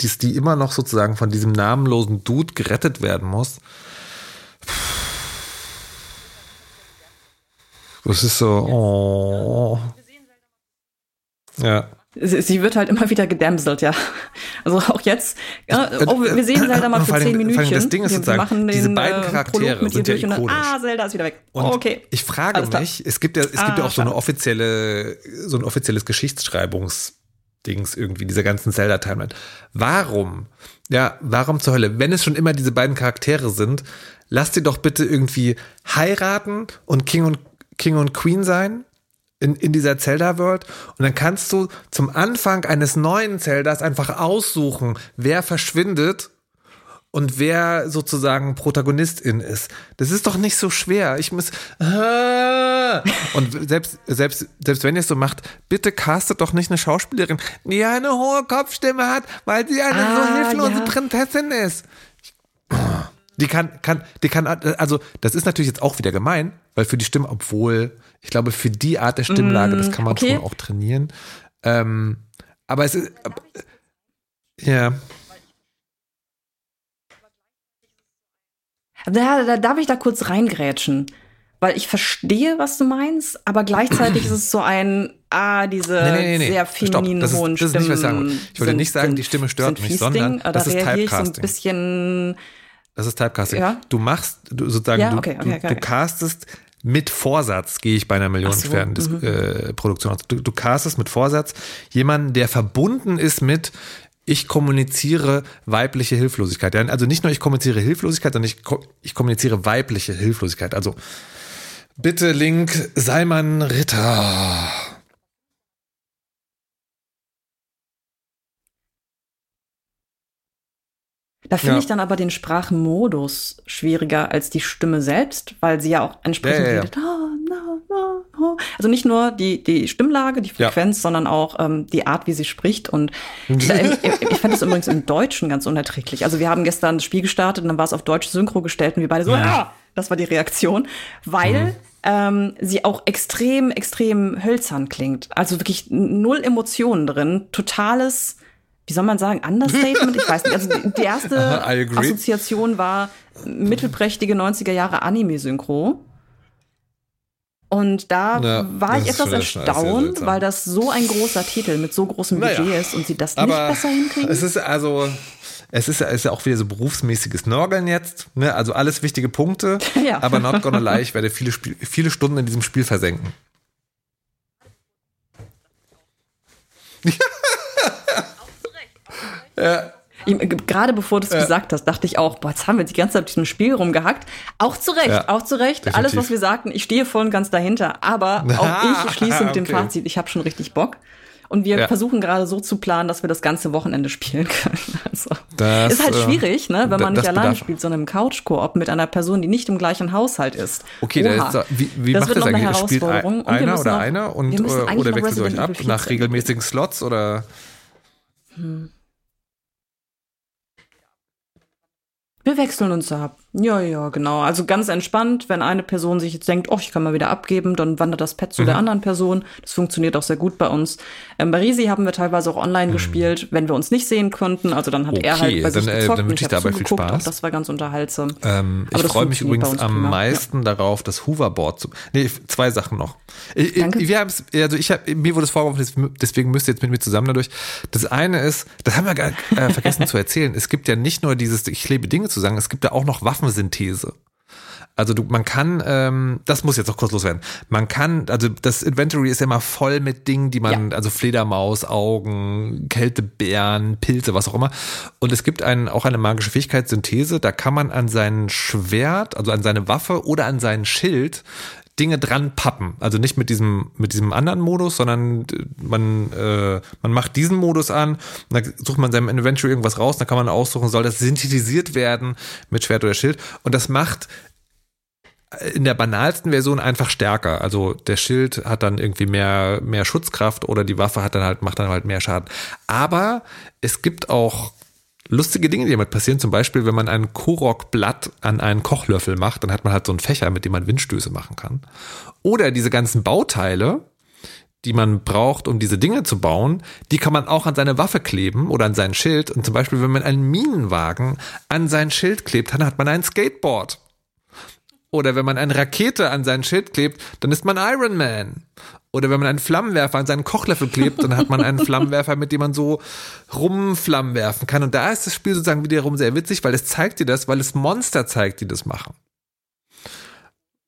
die, die immer noch sozusagen von diesem namenlosen Dude gerettet werden muss. Das ist so, oh. Ja. Sie, sie wird halt immer wieder gedämselt, ja. Also auch jetzt, ja, oh, wir sehen Zelda mal für allen zehn Dingen das Ding ist wir sozusagen, machen den diese beiden äh, Charaktere sind ja durch und dann, ikonisch. ah, Zelda ist wieder weg. Und okay. ich frage Alles klar. mich, es gibt ja, es gibt Ah, ja auch so eine offizielle, so ein offizielles Geschichtsschreibungsdings irgendwie, dieser ganzen Zelda-Timeline. Warum? Ja, warum zur Hölle? Wenn es schon immer diese beiden Charaktere sind, lasst sie doch bitte irgendwie heiraten und King und, King und Queen sein in, in dieser Zelda-World. Und dann kannst du zum Anfang eines neuen Zeldas einfach aussuchen, wer verschwindet und wer sozusagen Protagonistin ist. Das ist doch nicht so schwer. Ich muss. Ah. Und selbst, selbst, selbst wenn ihr es so macht, bitte castet doch nicht eine Schauspielerin, die eine hohe Kopfstimme hat, weil sie eine so Ah, hilflose ja. Prinzessin ist. Die kann, kann, die kann, also das ist natürlich jetzt auch wieder gemein, weil für die Stimme, obwohl, ich glaube, für die Art der Stimmlage, das kann man okay. schon auch trainieren. Ähm, aber es ist, äh, ja. Da, da darf ich da kurz reingrätschen. Weil ich verstehe, was du meinst, aber gleichzeitig ist es so ein, ah, diese Nee, nee, nee, sehr Stopp. femininen Das ist- hohen ist nicht, was ich sagen Stimmen. Ich wollte nicht sagen, die Stimme stört mich, sondern da das ist ich so ein Typecasting. bisschen, Das ist Typecasting. Ja. Du machst, du sozusagen, Ja, du, okay, okay, du, okay, du castest mit Vorsatz, gehe ich bei einer Ach so, Dis- äh, aus. Du, du castest mit Vorsatz jemanden, der verbunden ist mit ich kommuniziere weibliche Hilflosigkeit. Also nicht nur ich kommuniziere Hilflosigkeit, sondern ich, ich kommuniziere weibliche Hilflosigkeit. Also bitte Link, sei man Ritter. Da finde Ja. ich dann aber den Sprachmodus schwieriger als die Stimme selbst, weil sie ja auch entsprechend Ja, ja, redet. Ah, ah. Also nicht nur die, die Stimmlage, die. Frequenz, sondern auch ähm, die Art, wie sie spricht. Und da, ich fand es übrigens im Deutschen ganz unerträglich. Also wir haben gestern das Spiel gestartet und dann war es auf Deutsch Synchro gestellt und wir beide so, ja, das war die Reaktion, weil Mhm. ähm, sie auch extrem, extrem hölzern klingt. Also wirklich null Emotionen drin, totales wie soll man sagen, Understatement? Ich weiß nicht. Also die, erste Aha. Assoziation war mittelprächtige 90er Jahre Anime-Synchro. Und da Ja, war ich etwas erstaunt, weil das so ein großer Titel mit so großem Naja, Budget ist und sie das nicht besser hinkriegen. es ist also, es ist, ist ja auch wieder so berufsmäßiges Nörgeln jetzt. Ne? Also alles wichtige Punkte. Ja. Aber not gonna lie, ich werde viele, Spiel, viele Stunden in diesem Spiel versenken. ja. Ich- Gerade bevor du es gesagt hast, dachte ich auch, boah, jetzt haben wir die ganze Zeit auf diesem Spiel rumgehackt. Auch zu Recht, Ja, auch zu Recht. Alles, definitiv. was wir sagten, ich stehe voll und ganz dahinter. Aber auch ich schließe mit dem Okay. Fazit, ich habe schon richtig Bock. Und wir Ja. versuchen gerade so zu planen, dass wir das ganze Wochenende spielen können. Also, Das, ist halt äh, schwierig, ne, wenn man nicht alleine spielt, sondern im Couch-Koop mit einer Person, die nicht im gleichen Haushalt ist. Okay, da ist, wie, wie das macht wird das noch eine eigentlich? Spielt Herausforderung. ein, einer müssen oder noch- einer und, äh, oder wechselt ihr euch ab Evil 4 nach regelmäßigen Slots oder? Wir wechseln uns ab. Ja, ja, genau. Also ganz entspannt, wenn eine Person sich jetzt denkt, oh, ich kann mal wieder abgeben, dann wandert das Pad zu Mhm. der anderen Person. Das funktioniert auch sehr gut bei uns. Ähm, bei Risi haben wir teilweise auch online gespielt, wenn wir uns nicht sehen konnten. Also dann hat er Mhm. Okay, halt bei sich dann, äh, gezockt dann wünsche ich dabei viel. Spaß. Auch das war ganz unterhaltsam. Ähm, ich freue mich übrigens am prima, meisten darauf, das Hoverboard zu. Nee, zwei Sachen noch. Ich, Danke. Ich, wir haben's, also ich hab, mir wurde es vorgeworfen, deswegen müsst ihr jetzt mit mir zusammen dadurch. Das eine ist, das haben wir gar äh, vergessen zu erzählen. Es gibt ja nicht nur dieses, ich lebe Dinge zu sagen, es gibt ja auch noch Waffensynthese. Also du, man kann, ähm, das muss jetzt noch kurz loswerden. Man kann, also das Inventory ist ja immer voll mit Dingen, die man, ja. also Fledermaus, Augen, Kältebären, Pilze, was auch immer. Und es gibt einen, auch eine magische Fähigkeit, Synthese, da kann man an sein Schwert, also an seine Waffe oder an sein Schild Dinge dran pappen. Also nicht mit diesem, mit diesem anderen Modus, sondern man, äh, man macht diesen Modus an, dann sucht man seinem Inventory irgendwas raus, dann kann man aussuchen, soll das synthetisiert werden mit Schwert oder Schild. Und das macht in der banalsten Version einfach stärker. Also der Schild hat dann irgendwie mehr, mehr Schutzkraft oder die Waffe hat dann halt, macht dann halt mehr Schaden. Aber es gibt auch lustige Dinge, die damit passieren. Zum Beispiel, wenn man ein Korok-Blatt an einen Kochlöffel macht, dann hat man halt so einen Fächer, mit dem man Windstöße machen kann. Oder diese ganzen Bauteile, die man braucht, um diese Dinge zu bauen, die kann man auch an seine Waffe kleben oder an sein Schild. Und zum Beispiel, wenn man einen Minenwagen an sein Schild klebt, dann hat man ein Skateboard. Oder wenn man eine Rakete an sein Schild klebt, dann ist man Iron Man. Oder wenn man einen Flammenwerfer an seinen Kochlöffel klebt, dann hat man einen Flammenwerfer, mit dem man so rumflammen werfen kann. Und da ist das Spiel sozusagen wiederum sehr witzig, weil es zeigt dir das, weil es Monster zeigt, die das machen.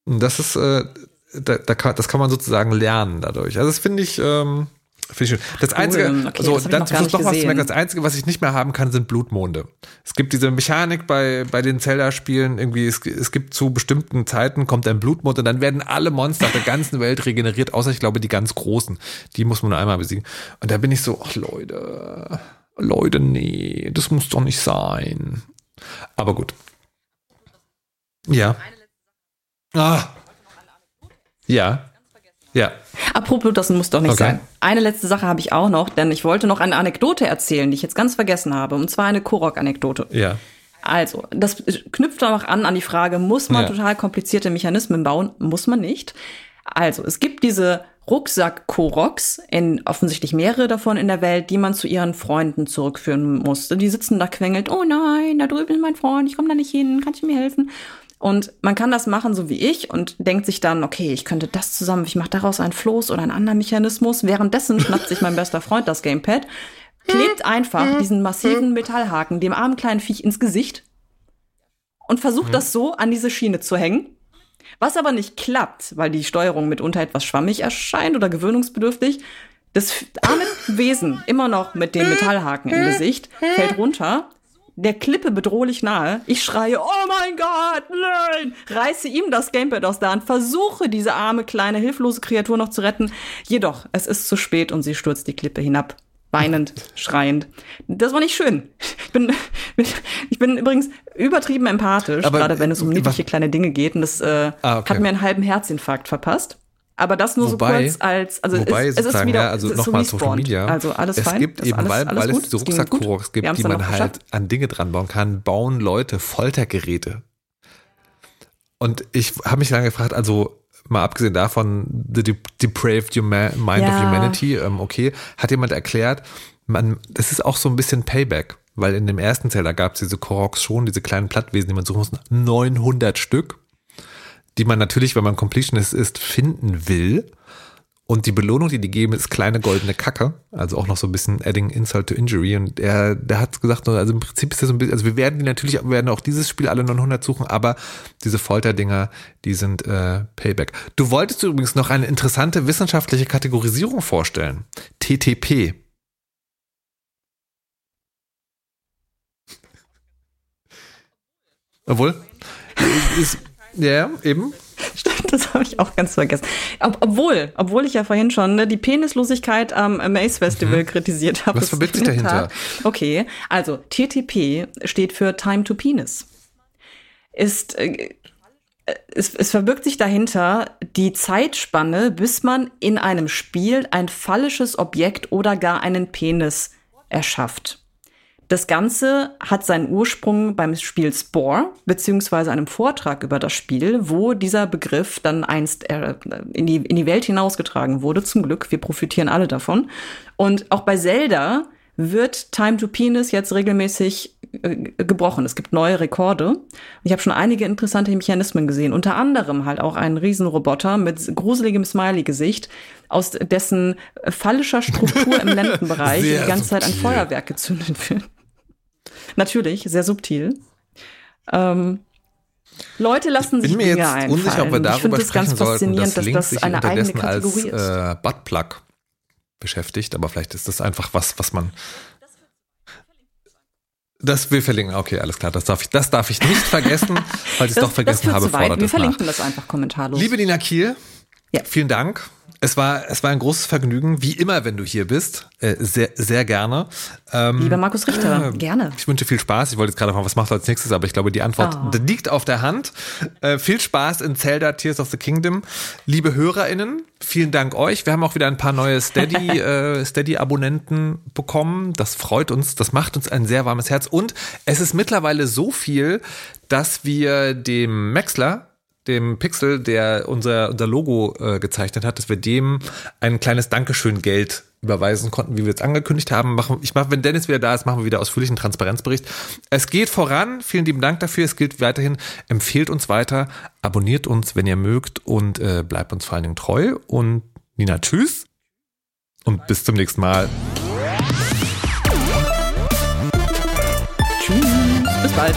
Und das ist, äh, da, da kann, das kann man sozusagen lernen dadurch. Also das finde ich, ähm, Finde ich schön. Das cool. Einzige, okay, so, das dazu noch, noch was zu merken, das Einzige, was ich nicht mehr haben kann, sind Blutmonde. Es gibt diese Mechanik bei, bei den Zelda-Spielen, irgendwie, es, es gibt zu bestimmten Zeiten kommt ein Blutmond und dann werden alle Monster auf der ganzen Welt regeneriert, außer ich glaube die ganz großen. Die muss man nur einmal besiegen. Und da bin ich so, ach Leute, Leute, nee, das muss doch nicht sein. Aber gut. Ja. Ah. Ja. Ja. Apropos, das muss doch nicht okay. sein. Eine letzte Sache habe ich auch noch, denn ich wollte noch eine Anekdote erzählen, die ich jetzt ganz vergessen habe, und zwar eine Korok-Anekdote. Ja. Also, das knüpft auch an an die Frage, muss man ja. total komplizierte Mechanismen bauen? Muss man nicht. Also, es gibt diese Rucksack-Koroks, in offensichtlich mehrere davon in der Welt, die man zu ihren Freunden zurückführen musste. Die sitzen da quengelt, oh nein, da drüben ist mein Freund, ich komme da nicht hin, kannst du mir helfen? Und man kann das machen, so wie ich, und denkt sich dann, okay, ich könnte das zusammen, ich mache daraus einen Floß oder einen anderen Mechanismus. Währenddessen schnappt sich mein bester Freund das Gamepad, klebt einfach diesen massiven Metallhaken dem armen kleinen Viech ins Gesicht und versucht das so an diese Schiene zu hängen. Was aber nicht klappt, weil die Steuerung mitunter etwas schwammig erscheint oder gewöhnungsbedürftig. Das arme Wesen, immer noch mit dem Metallhaken im Gesicht, fällt runter, der Klippe bedrohlich nahe. Ich schreie, oh mein Gott, nein! Reiße ihm das Gamepad aus der Hand, versuche diese arme, kleine, hilflose Kreatur noch zu retten. Jedoch, es ist zu spät und sie stürzt die Klippe hinab. Weinend, schreiend. Das war nicht schön. Ich bin, ich bin übrigens übertrieben empathisch, Aber, gerade wenn es um niedliche kleine Dinge geht. Und das äh, ah, okay. hat mir einen halben Herzinfarkt verpasst. Aber das nur wobei, so kurz als, also wobei es, es ist wieder, ja, also nochmal Social Media. Also alles es fein. gibt eben, alles, weil, alles weil es diese Rucksack-Koroks gibt, die man halt an Dinge dran bauen kann, bauen Leute Foltergeräte. Und ich habe mich lange gefragt, also mal abgesehen davon, The Depraved Mind ja. of Humanity, ähm, okay, hat jemand erklärt, man, das ist auch so ein bisschen Payback, weil in dem ersten Zeller gab es diese Koroks schon, diese kleinen Plattwesen, die man suchen muss, 900 Stück die man natürlich, wenn man Completionist ist, finden will. Und die Belohnung, die die geben, ist kleine goldene Kacke. Also auch noch so ein bisschen adding insult to injury. Und er, der hat gesagt, also im Prinzip ist das so ein bisschen, also wir werden die natürlich, wir werden auch dieses Spiel alle 900 suchen, aber diese Folterdinger, die sind äh, Payback. Du wolltest übrigens noch eine interessante wissenschaftliche Kategorisierung vorstellen. TTP. Obwohl, ist, ja, eben. Stimmt, das habe ich auch ganz vergessen. Ob, obwohl, obwohl ich ja vorhin schon ne, die Penislosigkeit am Maze Festival mhm. kritisiert habe. Was verbirgt sich dahinter? Okay, also TTP steht für Time to Penis. Ist äh, es, es verbirgt sich dahinter die Zeitspanne, bis man in einem Spiel ein phallisches Objekt oder gar einen Penis erschafft. Das Ganze hat seinen Ursprung beim Spiel Spore, beziehungsweise einem Vortrag über das Spiel, wo dieser Begriff dann einst äh, in die, in die Welt hinausgetragen wurde. Zum Glück, wir profitieren alle davon. Und auch bei Zelda wird Time to Penis jetzt regelmäßig äh, gebrochen. Es gibt neue Rekorde. Ich habe schon einige interessante Mechanismen gesehen. Unter anderem halt auch einen Riesenroboter mit gruseligem Smiley-Gesicht, aus dessen phallischer Struktur im Lendenbereich die ganze Zeit ein Feuerwerk gezündet wird. Natürlich, sehr subtil. Ähm, Leute lassen sich bin mir Dinge jetzt einfallen. unsicher, ob wir ich darüber finde das ganz sprechen sollten, faszinierend, dass dass Link das sich eine eigene unterdessen als äh, Buttplug beschäftigt, aber vielleicht ist das einfach was, was man. Das wir verlinken. Okay, alles klar. Das darf ich, das darf ich nicht vergessen. Falls ich es doch vergessen habe, fordert Wir es nach. verlinken das einfach kommentarlos. Liebe Nina Kiel, Ja. vielen Dank. Es war, es war ein großes Vergnügen, wie immer, wenn du hier bist. Äh, sehr, sehr gerne. Ähm, Lieber Markus Richter, gerne. Ich wünsche viel Spaß. Ich wollte jetzt gerade fragen, was machst du als nächstes, aber ich glaube, die Antwort Ah. liegt auf der Hand. Äh, viel Spaß in Zelda Tears of the Kingdom. Liebe HörerInnen, vielen Dank euch. Wir haben auch wieder ein paar neue Steady, äh, Steady-Abonnenten bekommen. Das freut uns. Das macht uns ein sehr warmes Herz. Und es ist mittlerweile so viel, dass wir dem Maxler, dem Pixel, der unser, unser Logo äh, gezeichnet hat, dass wir dem ein kleines Dankeschön-Geld überweisen konnten, wie wir jetzt angekündigt haben. Machen, ich mache, wenn Dennis wieder da ist, machen wir wieder ausführlichen Transparenzbericht. Es geht voran. Vielen lieben Dank dafür. Es gilt weiterhin. Empfehlt uns weiter, abonniert uns, wenn ihr mögt und äh, bleibt uns vor allen Dingen treu. Und Nina, tschüss und bis zum nächsten Mal. Tschüss. Bis bald.